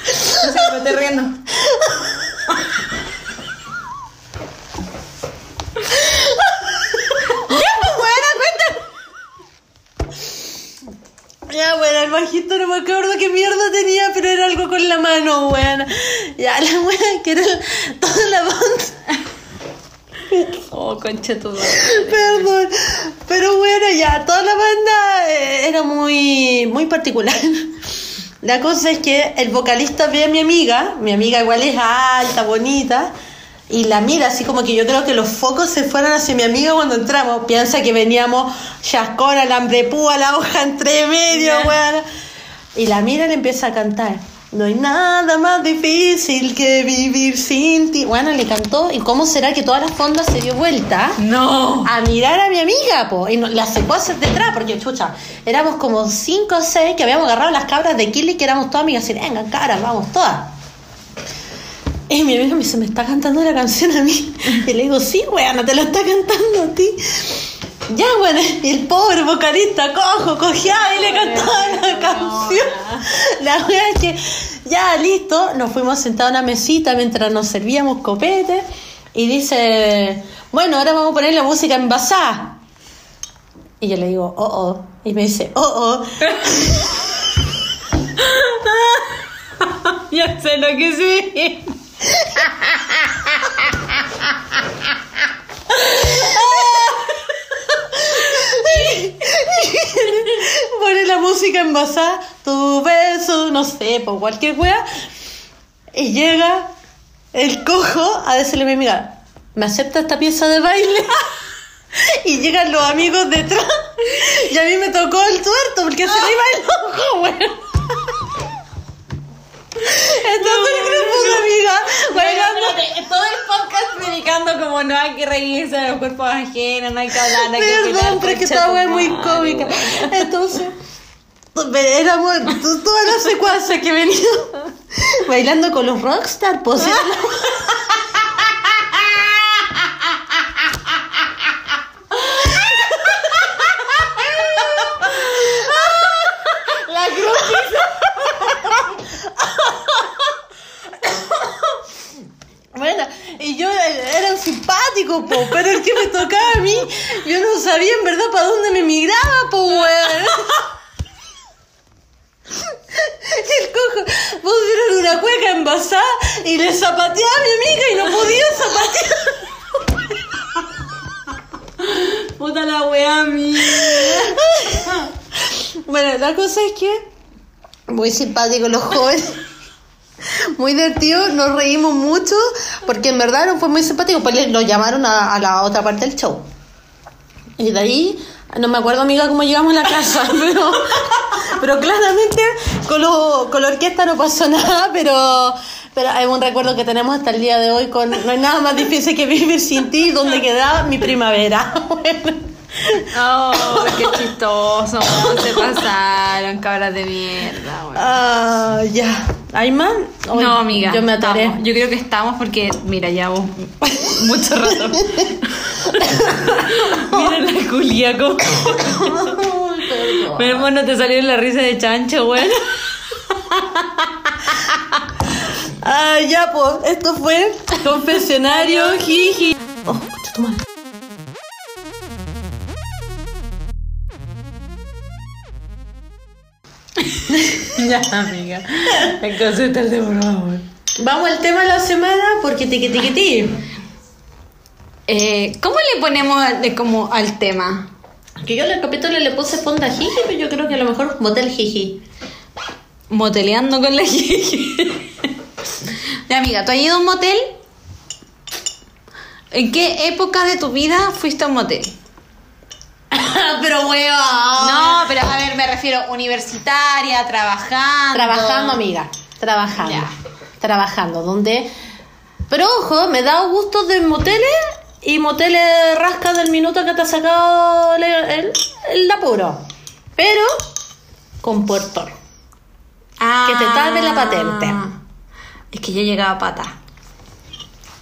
No sé, me estoy riendo. Ya, bueno, el bajista no me acuerdo qué mierda tenía, pero era algo con la mano, buena. Ya, la buena que era el- toda la banda. Oh, concha tu madre. Perdón. Pero bueno, ya, toda la banda eh, era muy, muy particular. La cosa es que el vocalista ve a mi amiga, mi amiga igual es alta, bonita, y la mira así como que yo creo que los focos se fueron hacia mi amiga cuando entramos. Piensa que veníamos chascón, alambre púa, la hoja entre medio, Ya. weón. Y la mira y le empieza a cantar. No hay nada más difícil que vivir sin ti. Bueno, le cantó. ¿Y cómo será que toda la fonda se dio vuelta? No. a mirar a mi amiga, po, y no- la secó hacia detrás, porque chucha, éramos como cinco o seis que habíamos agarrado las cabras de Kili, que éramos todas amigas, y vengan cabras, vamos todas. Y mi amiga me dice, me está cantando la canción a mí. Y le digo, sí, weón, te la está cantando a ti. Ya, bueno, y el pobre vocalista cojo, cojeaba y le cantaba la canción. La wea es que, ya, listo, nos fuimos sentados a una mesita mientras nos servíamos copete. Y dice, bueno, ahora vamos a poner la música envasada. Y yo le digo, oh, oh. Y me dice, oh, oh. <laughs> Ya sé lo que sí. <laughs> Pone la música envasada, tu beso, no sé, por cualquier wea. Y llega el cojo a decirle a mi amiga, ¿me acepta esta pieza de baile? <laughs> Y llegan los amigos detrás. Y a mí me tocó el tuerto porque se le iba el ojo, weón. Entonces el grupo de amigas bailando. todo el podcast predicando como no hay que reírse de los cuerpos ajenos, no hay que hablar, no hay que Perdón, pero es que esta wea es muy cómica. Entonces, éramos t- toda la secuencia que venía <laughs> bailando con los rockstar, pues. <laughs> Bueno, y yo eran simpáticos, po, pero el que me tocaba a mí, yo no sabía en verdad para dónde me migraba, po, weón. Y <laughs> el cojo pusieron una cueca envasada y le zapateaba a mi amiga y no podía zapatear. <laughs> Puta la wea mía. <laughs> Bueno, la cosa es que muy simpáticos los jóvenes. Muy divertido, nos reímos mucho porque en verdad no fue muy simpático. Pues lo llamaron a, a la otra parte del show. Y de ahí, no me acuerdo, amiga, cómo llegamos a la casa, <laughs> pero, pero claramente con, lo- con la orquesta no pasó <laughs> nada, pero, pero es un recuerdo que tenemos hasta el día de hoy. con No hay nada más difícil que vivir sin ti, donde queda mi primavera. <laughs> Bueno. Oh, qué chistoso. Se pasaron, cabras de mierda. Ah, ya. ¿Hay más? Oy, No, amiga. Yo me atoré. estamos. Yo creo que estamos porque, mira, ya vos mucho rato. <laughs> mira la culia, como. Ay, perdón. Pero bueno, te salió la risa de chancho, weón. Ah, ya, pues. Esto fue Confesionario Jiji. Oh, tu madre. <laughs> ya, amiga. Concéntrate, por favor. Vamos al tema de la semana porque tiqui ti. Eh, ¿Cómo le ponemos de como al tema? Que yo en el capítulo le puse fonda jiji, pero yo creo que a lo mejor motel jiji. Moteleando con la Gigi. Ya, amiga, ¿tú has ido a un motel? ¿En qué época de tu vida fuiste a un motel? <laughs> pero weón. No, pero a ver, me refiero universitaria, trabajando. Trabajando, amiga. Trabajando. Ya. Trabajando. Donde. Pero ojo, me he dado gustos de moteles y moteles rasca del minuto que te ha sacado el, el, el apuro. Pero con puertor. Ah. Que te tarde la patente. Es que yo llegaba a pata.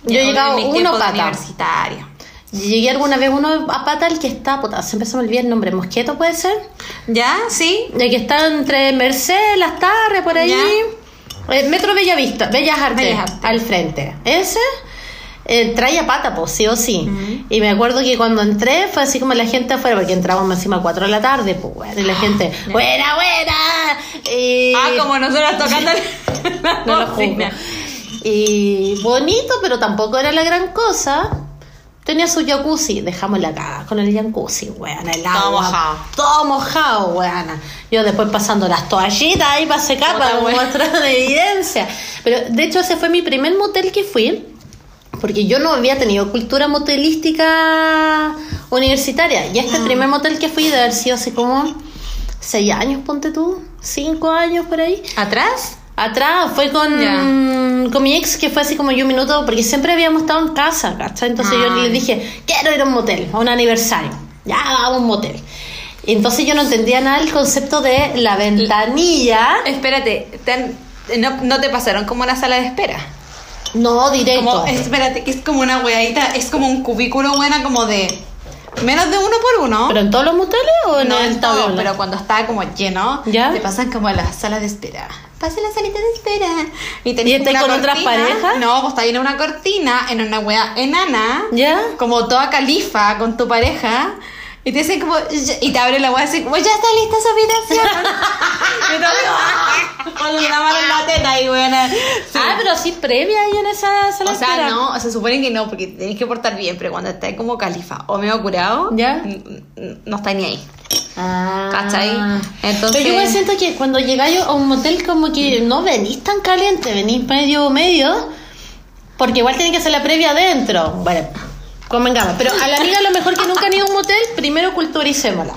Yo he llegado En mis uno pata. Universitario. Llegué alguna vez uno a pata el que está, puta, siempre se me olvida el nombre, Mosqueto puede ser. ¿Ya? ¿Sí? El que está entre Merced, Las Tarres, por ahí. Eh, Metro Bellavista, Bellas Artes, Bellas Artes. al frente. Ese eh, traía pata, pues sí o sí. Y me acuerdo que cuando entré fue así como la gente afuera, porque entrábamos encima a 4 de la tarde, pues bueno, y la gente, buena, buena. Y- Ah, como nosotras tocando <laughs> la no lo juzgo. Y bonito, pero tampoco era la gran cosa. Tenía su jacuzzi, dejámosla acá con el jacuzzi, weón, el agua. mojado. Todo mojado, weón. Yo después pasando las toallitas ahí para secar, para mostrar evidencia. Pero de hecho ese fue mi primer motel que fui. porque yo no había tenido cultura motelística universitaria. Y este primer motel que fui de haber sido hace como seis años, ponte tú, cinco años por ahí. ¿Atrás? Atrás fue con, con mi ex que fue así como yo un minuto, porque siempre habíamos estado en casa, ¿cachai? Entonces yo le dije, quiero ir a un motel, a un aniversario. Ya, vamos a un motel. Entonces yo no entendía nada el concepto de la ventanilla. Espérate, no, no te pasaron como una sala de espera. No, directo. Como, espérate, que es como una weadita, es como un cubículo buena como de menos de uno por uno. ¿Pero en todos los moteles o en no el en todo, tabla? pero cuando está como lleno, ¿Ya? te pasan como a la sala de espera. Pasa la salita de espera. ¿Y, tenés ¿Y una con otras parejas? No, pues está en una cortina, en una wea enana. ¿Ya? Como toda califa con tu pareja. Y te dicen como, y te abre la wea así como, ya está lista su habitación. <laughs> y todo, ¡ah! con una mano en la teta y buena. Ah, pero sí previa ahí en esa sala O sea, no, se supone que no, porque tenés que portar bien, pero cuando estás como califa o medio curado, ¿Ya? no está ni ahí. Ah. ¿Cachai? Entonces- Pero yo igual siento que cuando llegáis a un motel como que no venís tan caliente, venís medio medio, porque igual tiene que ser la previa adentro. Bueno, convengamos. Pero a la amiga lo mejor que nunca han ido a un motel, primero culturicémosla.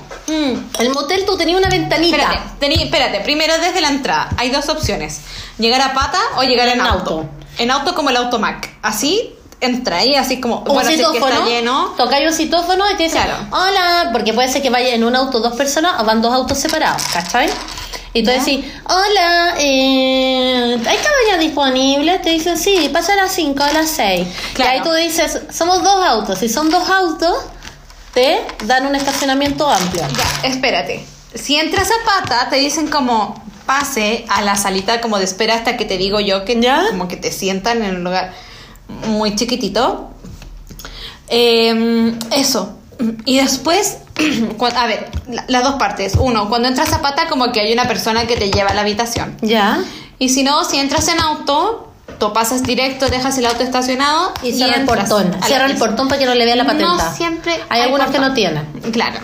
El motel tú tenías una ventanita. Espérate, tení- espérate, primero desde la entrada hay dos opciones: llegar a pata o llegar en, En auto. auto. En auto como el automac. Así entra ahí, así como. Un bueno, es que citófono, está lleno. tocáis un citófono y te dicen, Claro. hola, porque puede ser que vaya en un auto dos personas o van dos autos separados, ¿cachai? Y tú Ya. decís, hola, eh, ¿hay caballas disponibles? Te dicen, sí, pasa a las 5, a las 6. Claro. Y ahí tú dices, somos dos autos. Si son dos autos, te dan un estacionamiento amplio. Ya, espérate. Si entras a pata, te dicen como pase a la salita como de espera hasta que te digo yo que ¿Ya? como que te sientan en un lugar muy chiquitito. Eh, eso. Y después, <clears throat> a ver, la- las dos partes. Uno, cuando entras a pata como que hay una persona que te lleva a la habitación. ¿Ya? Y si no, si entras en auto, tú pasas directo, dejas el auto estacionado Y cierra el portón. Cierra el portón para que no le vea la patenta. No siempre. Hay algunos que no tienen. Claro.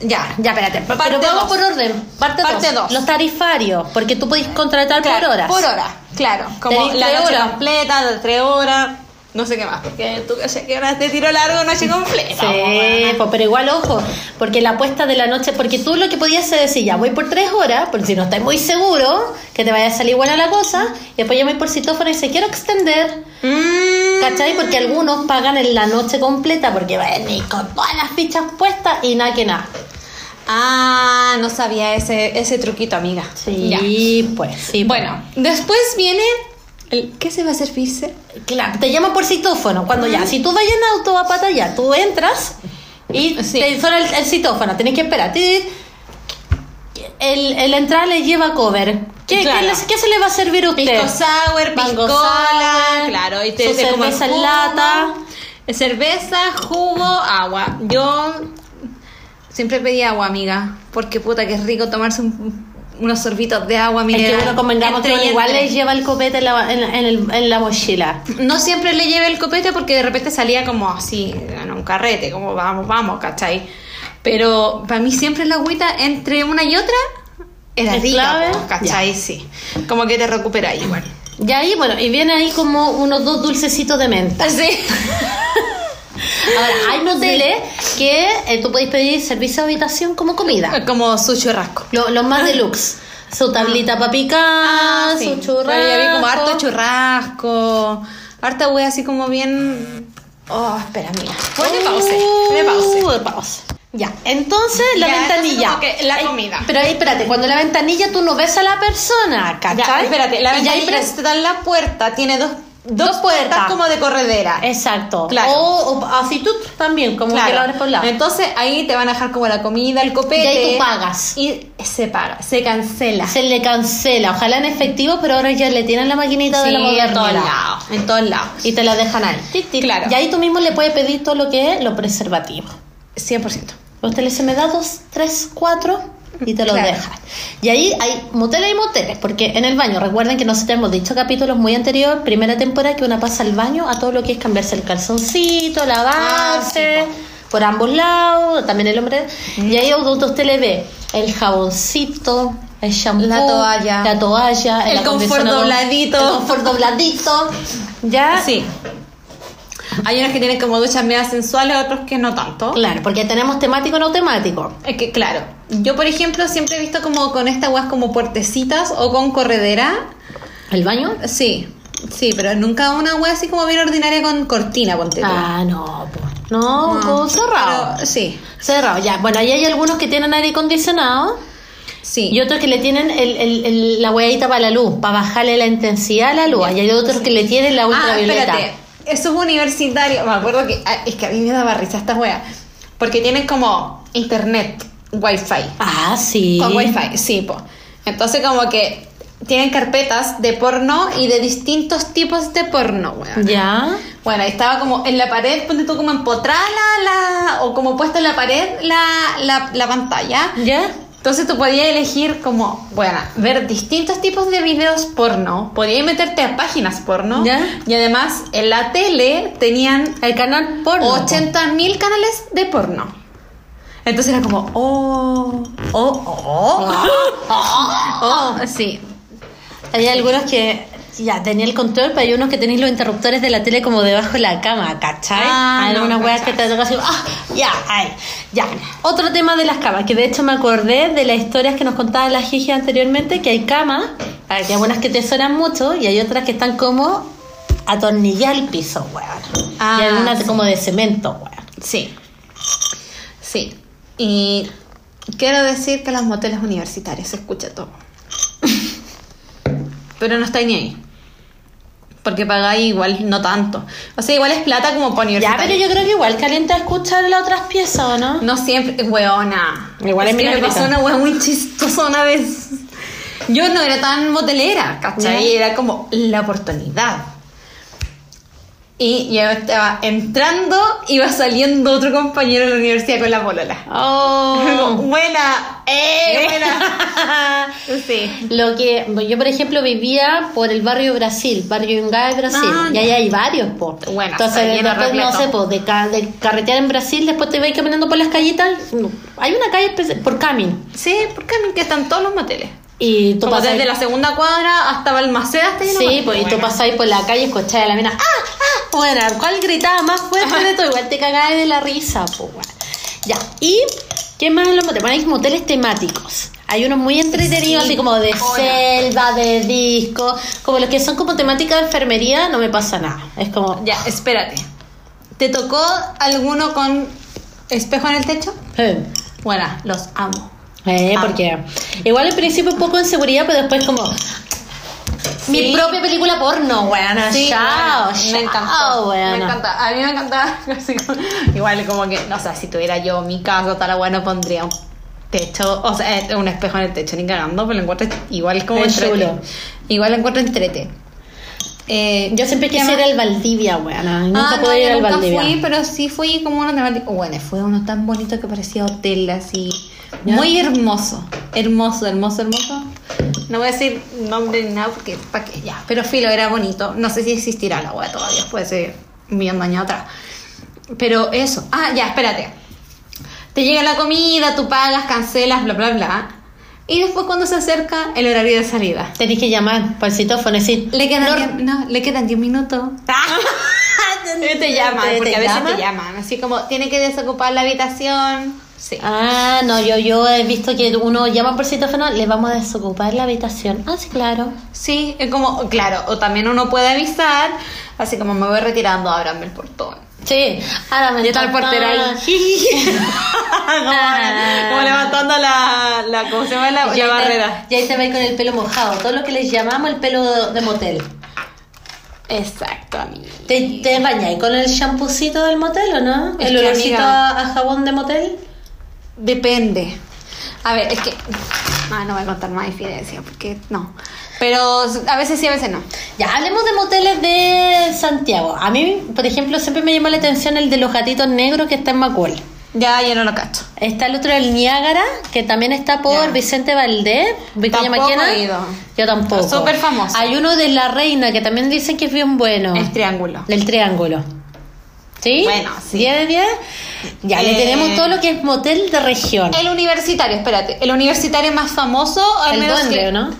Ya. Ya, espérate. Parte pero vamos por orden. Parte, Parte dos. dos. Los tarifarios, porque tú podés contratar Claro, por horas. Por hora, claro. Como Tenés la horas. completa, de tres horas, no sé qué más. Porque tú que horas de tiro largo, noche completa. Sí, pues, pero igual ojo, porque la apuesta de la noche, porque tú lo que podías es decir, ya voy por tres horas, porque si no estás muy seguro que te vaya a salir buena la cosa, y después llamáis por citófono y se quiero extender, Mm, ¿cachai? Porque algunos pagan en la noche completa porque van y con todas las fichas puestas y nada que nada. Ah, no sabía ese, ese truquito, amiga. Ya. Sí, pues, sí. pues. Bueno, después viene. El, ¿Qué se va a servirse? Claro, te llaman por citófono. Cuando ya, si tú vas en auto a pata ya, tú entras y Sí. te suena el, el citófono, tenés que esperar. El, el entrar le lleva cover. ¿Qué, Claro. qué, les- qué se le va a servir a usted? Pisco sour, piscola, sour, claro, y te, su te cerveza en lata. Cerveza, jugo, agua. Yo siempre pedí agua, amiga, porque puta que es rico tomarse un- unos sorbitos de agua Es mineral. que uno convengamos que uno igual entre. le lleva el copete en la, en, en el- en la mochila. No siempre le llevé el copete porque de repente salía como así, en un carrete, como vamos, vamos, ¿cachai? Pero para mí siempre la agüita entre una y otra era ¿Es rica, clave? po, ¿cachai? Sí. Como que te recuperas igual. Y ahí, bueno, y viene ahí como unos dos dulcecitos de menta. Sí. <laughs> Ahora, hay moteles que eh, tú podéis pedir servicio de habitación como comida. Como su churrasco. Lo- Los más deluxe. Su tablita para picar, Ah, sí. su churrasco. Pero ya vi como harto churrasco, harta wea así como bien... Oh, espera, mira. Ponle pause, ponle pause. Uh, pause. Ya, entonces la Ya, ventanilla. entonces como que la Ay, comida. pero ahí, espérate, cuando la ventanilla tú no ves a la persona, ¿cachai? Ya, espérate, la Y ya ahí ventanilla está en la puerta, tiene dos, dos, Dos puertas. puertas. como de corredera. Exacto. Claro. O, o así tú también, como que Claro. lo abres por lado. Entonces ahí te van a dejar como la comida, el copete. Y ahí tú pagas. Y se paga, se cancela. Se le cancela, ojalá en efectivo, pero ahora ya le tienen la maquinita de la Sí, en todos modernidad. lados, en todos lados. Y te la dejan ahí. Tic, tic. Claro. Y ahí tú mismo le puedes pedir todo lo que es lo preservativo. 100%. Usted le dice, me da dos, tres, cuatro y te lo Claro. deja. Y ahí hay moteles y moteles, porque en el baño, recuerden que nosotros hemos dicho capítulos muy anteriores, primera temporada, que una pasa al baño a todo lo que es cambiarse el calzoncito, lavarse, Ah, sí, por ambos lados, también el hombre. Y ahí donde usted le ve el jaboncito, el shampoo, La toalla. la toalla, El confort acondicionador, dobladito. el confort dobladito, ya. Sí. Hay unos que tienen como duchas medias sensuales, otros que no tanto. Claro, porque tenemos temático no temático. Es que, claro, yo por ejemplo siempre he visto como con estas weas como puertecitas o con corredera. ¿El baño? Sí, sí, pero nunca una wea así como bien ordinaria con cortina, ponte tú. Ah, no, po. No, con cerrado. Pero, sí, Cerrado, ya. Bueno, ahí hay algunos que tienen aire acondicionado sí. y otros que le tienen el, el- el- la hueadita para la luz, para bajarle la intensidad a la luz. Y hay otros que le tienen la Ah, ultravioleta. espérate. Eso es universitario. Me acuerdo que. ah, Es que a mí me daba risa esta wea. Porque tienen como internet, wifi. Ah, sí. Con wifi, sí, po. Entonces, como que tienen carpetas de porno y de distintos tipos de porno, weón. Ya. Bueno, estaba como en la pared, ponte tú como empotrada la, la- o como puesta en la pared la, la, la pantalla. ¿Ya? Entonces tú podías elegir como, bueno, ver distintos tipos de videos porno, podías meterte a páginas porno Ya. y además en la tele tenían El canal porno. 80 mil canales de porno. Entonces era como, oh, oh, oh, oh, <laughs> sí. Hay algunos que ya tenía el control, pero hay unos que tenéis los interruptores de la tele como debajo de la cama, ¿cachai? Ah, hay no, algunas weas que te toca así, ah, ya, ay, ya. Otro tema de las camas, que de hecho me acordé de las historias que nos contaba la Gigi anteriormente, que hay camas, ah, que hay algunas que te suenan mucho y hay otras que están como atornilladas al piso, weón. Ah, y algunas sí. como de cemento, weón. Sí. Sí. Y quiero decir que los moteles universitarios se escucha todo. <laughs> Pero no estáis ni ahí. Porque pagáis igual, no tanto. O sea, igual es plata como para Ya, pero yo creo que igual calienta escuchar las otras piezas, ¿o no? No siempre, weona. Igual es que me pasó una wea muy chistosa una vez. Yo no era tan motelera, ¿cachai? Ya. Era como la oportunidad. Y yo estaba entrando, iba saliendo otro compañero de la universidad con la polola. Oh. <laughs> buena, eh, buena. <laughs> sí. Lo que yo, por ejemplo, vivía por el barrio Brasil, barrio Yungay, Brasil, Ah, y ahí hay varios, po. Bueno, Entonces, después, no sé, po, de, ca- de carretear en Brasil, después te vas caminando por las callitas. Hay una calle por Camin. Sí, porque que están todos los moteles. Y tú pasas. desde la segunda cuadra hasta Balmaceda hasta Sí, pues, y tú Bueno. pasáis por la calle y escucháis a la mina. ¡Ah! ¡Ah! Bueno, ¿cuál gritaba más fuerte <laughs> de todo? Igual te cagáis de la risa, pues, bueno. Ya, y ¿qué más en los moteles? Bueno, hay moteles temáticos. Hay unos muy entretenidos, Sí. así como de Hola. selva, de disco, como los que son como temática de enfermería, no me pasa nada. Es como. Ya, espérate. ¿Te tocó alguno con espejo en el techo? eh, Bueno, los amo. Eh, Ah. porque igual al principio un poco de inseguridad, pero después como. Mi propia película porno, weana. Sí, chao, bueno, chao, me encantó. weana. Me encanta. A mí me <laughs> así como- igual como que, no sé, si tuviera yo mi casa, tal agua, no pondría un techo, o sea, eh, un espejo en el techo, ni cagando, pero lo encuentro igual como entrete. chulo. Igual lo encuentro entrete. Eh, Yo siempre ¿qué quise ir al Valdivia, weana. Nunca ah, no, pude ir al Valdivia. fui, pero sí fui como una temática. Bueno, fue uno tan bonito que parecía hotel, así. ¿Ya? Muy hermoso. Hermoso, hermoso, hermoso. No voy a decir nombre ni nada porque, ¿para qué? Ya. Pero filo, era bonito. No sé si existirá la wea todavía, puede ser un millón de años atrás. Pero eso. Ah, ya, espérate. Te llega la comida, tú pagas, cancelas, bla, bla, bla. Y después cuando se acerca el horario de salida. Tenés que llamar por el citófono y decir. Le quedan, "No, diez- no, le quedan 10 minutos. <laughs> te llaman, ¿Te- porque a veces llaman? te llaman. Así como, tiene que desocupar la habitación. Sí. Ah, no, yo, yo he visto que uno llama por citófono, le vamos a desocupar la habitación. Ah, sí, claro. Sí, es como, claro, o también uno puede avisar, así como me voy retirando, ábranme el portón. Sí, ahora me Y está el portero ahí. <laughs> como, como levantando la, la, ¿cómo se llama? La, barrera. Y ahí te va con el pelo mojado, todo lo que les llamamos el pelo de motel. Exacto, amiga. ¿Te, te bañáis con el champucito del motel o no? Es ¿El olorcito a jabón de motel? Depende. A ver, es que. Ah, no voy a contar más infidencia, porque no. Pero a veces sí, a veces no. Ya, hablemos de moteles de Santiago. A mí, por ejemplo, siempre me llamó la atención el de los gatitos negros que está en Macul. Ya, yo no lo cacho. Está el otro del Niágara, que también está por Ya. Vicente Valdés, Victoria Maquena. Yo tampoco. Súper famoso. Hay uno de La Reina, que también dicen que es bien bueno. El triángulo. Del Triángulo. ¿Sí? Bueno, sí. 10 de 10. Ya, le Eh, tenemos todo lo que es motel de región. El universitario, espérate. El universitario más famoso, al El menos duende, que- ¿o ¿no?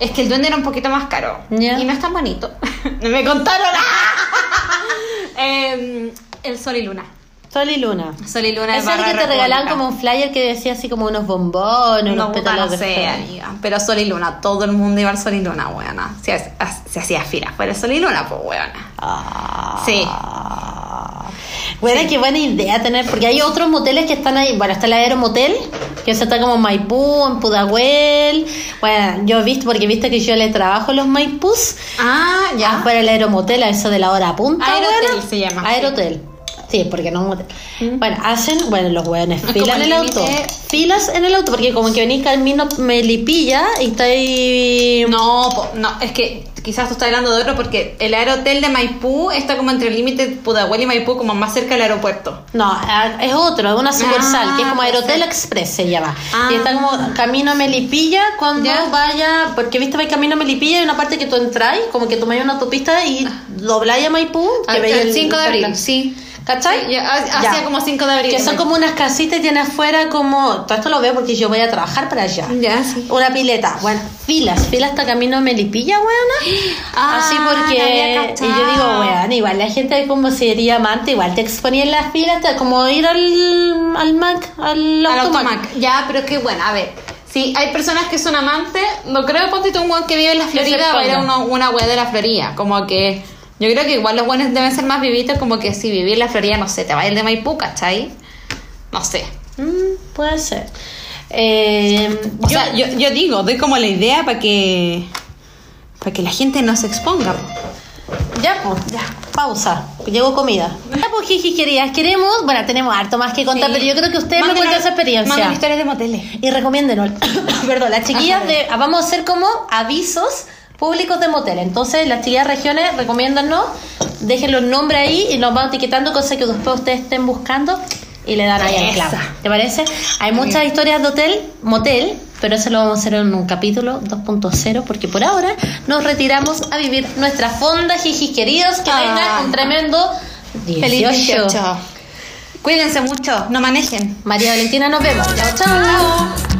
Es que el duende era un poquito más caro. Y no es tan bonito. <laughs> me contaron. <laughs> Eh, el sol y luna. Sol y Luna. Sol y luna Es de el que te regalaban como un flyer que decía así como unos bombones, unos No, puta, pétalos no de sé, flor. amiga. Pero Sol y Luna, todo el mundo iba al Sol y Luna, weona. Se, ha- se hacía fila fuera Sol y Luna, pues, weona. Ah. Sí. Bueno, qué buena idea tener, porque hay otros moteles que están ahí. Bueno, está el Aeromotel, que eso está como en Maipú, en Pudahuel. Bueno, yo he visto, porque viste que yo le trabajo los Maipús. Ah, Afuera el Aeromotel, a eso de la hora punta. Aerotel bueno. se llama, sí. Aerotel. Sí, porque no motel. Bueno, hacen, bueno, los hueones Es filas en el auto. Filas en el auto, porque como que venís camino Melipilla y está ahí. No, no, es que quizás tú estás hablando de otro porque el aerohotel de Maipú está como entre el límite de Pudahuel y Maipú, como más cerca del aeropuerto. No, ah, es otro, es una sucursal, Ah, que es como puede Aerotel. Express se llama. Ah. Y está como camino a Melipilla cuando Ya. vaya, porque viste, va camino a Melipilla y hay una parte que tú entras, como que tomáis una autopista y dobláis a Maipú, que Ah, el 5 de abril, sí. ¿Cachai? Sí, ya, como 5 de abril. Que son como unas casitas y tiene afuera como. Todo esto lo veo porque yo voy a trabajar para allá. Ya, sí. Una pileta. Bueno, filas. Filas hasta camino Melipilla, weona. <gasps> Ah, Así no porque. había Y yo digo, weón, igual la gente como sería amante, igual te exponía en las filas, hasta como ir al, al Mac, al, Al automac. automac. Ya, pero es que bueno, a ver. Si hay personas que son amantes, no creo ponte tú un weón que vive en la Florida va a ir a uno- una wea de la Florida. Como que. Yo creo que igual los buenos deben ser más vivitos, como que si vivir la Florida, no sé, te va a ir de Maipú, ¿cachai? No sé. Mm, puede ser. Eh, O yo- sea, yo, yo digo, doy como la idea para que. para que la gente no se exponga. Ya, pues, ya. Pausa. Llegó comida. Ya, pues, jiji, queridas. Queremos, bueno, tenemos harto más que contar, Sí. pero yo creo que ustedes me Mándenos- cuentan su experiencia. manden historias de moteles. Y recomiéndenos. <coughs> Perdón, las chiquillas Ajá. de. Vamos a hacer como avisos públicos de motel. Entonces, las de regiones, recomiéndanos. Dejen los nombres ahí y nos vamos etiquetando cosas que después ustedes estén buscando y le dan ahí al clavo. ¿Te parece? Hay muchas historias de hotel, motel, pero eso lo vamos a hacer en un capítulo 2.0 porque por ahora nos retiramos a vivir nuestra fonda, jijis queridos. Que Ah. tengan un tremendo 18. Feliz 18. Cuídense mucho, no manejen. María Valentina, nos vemos. Chao, chao.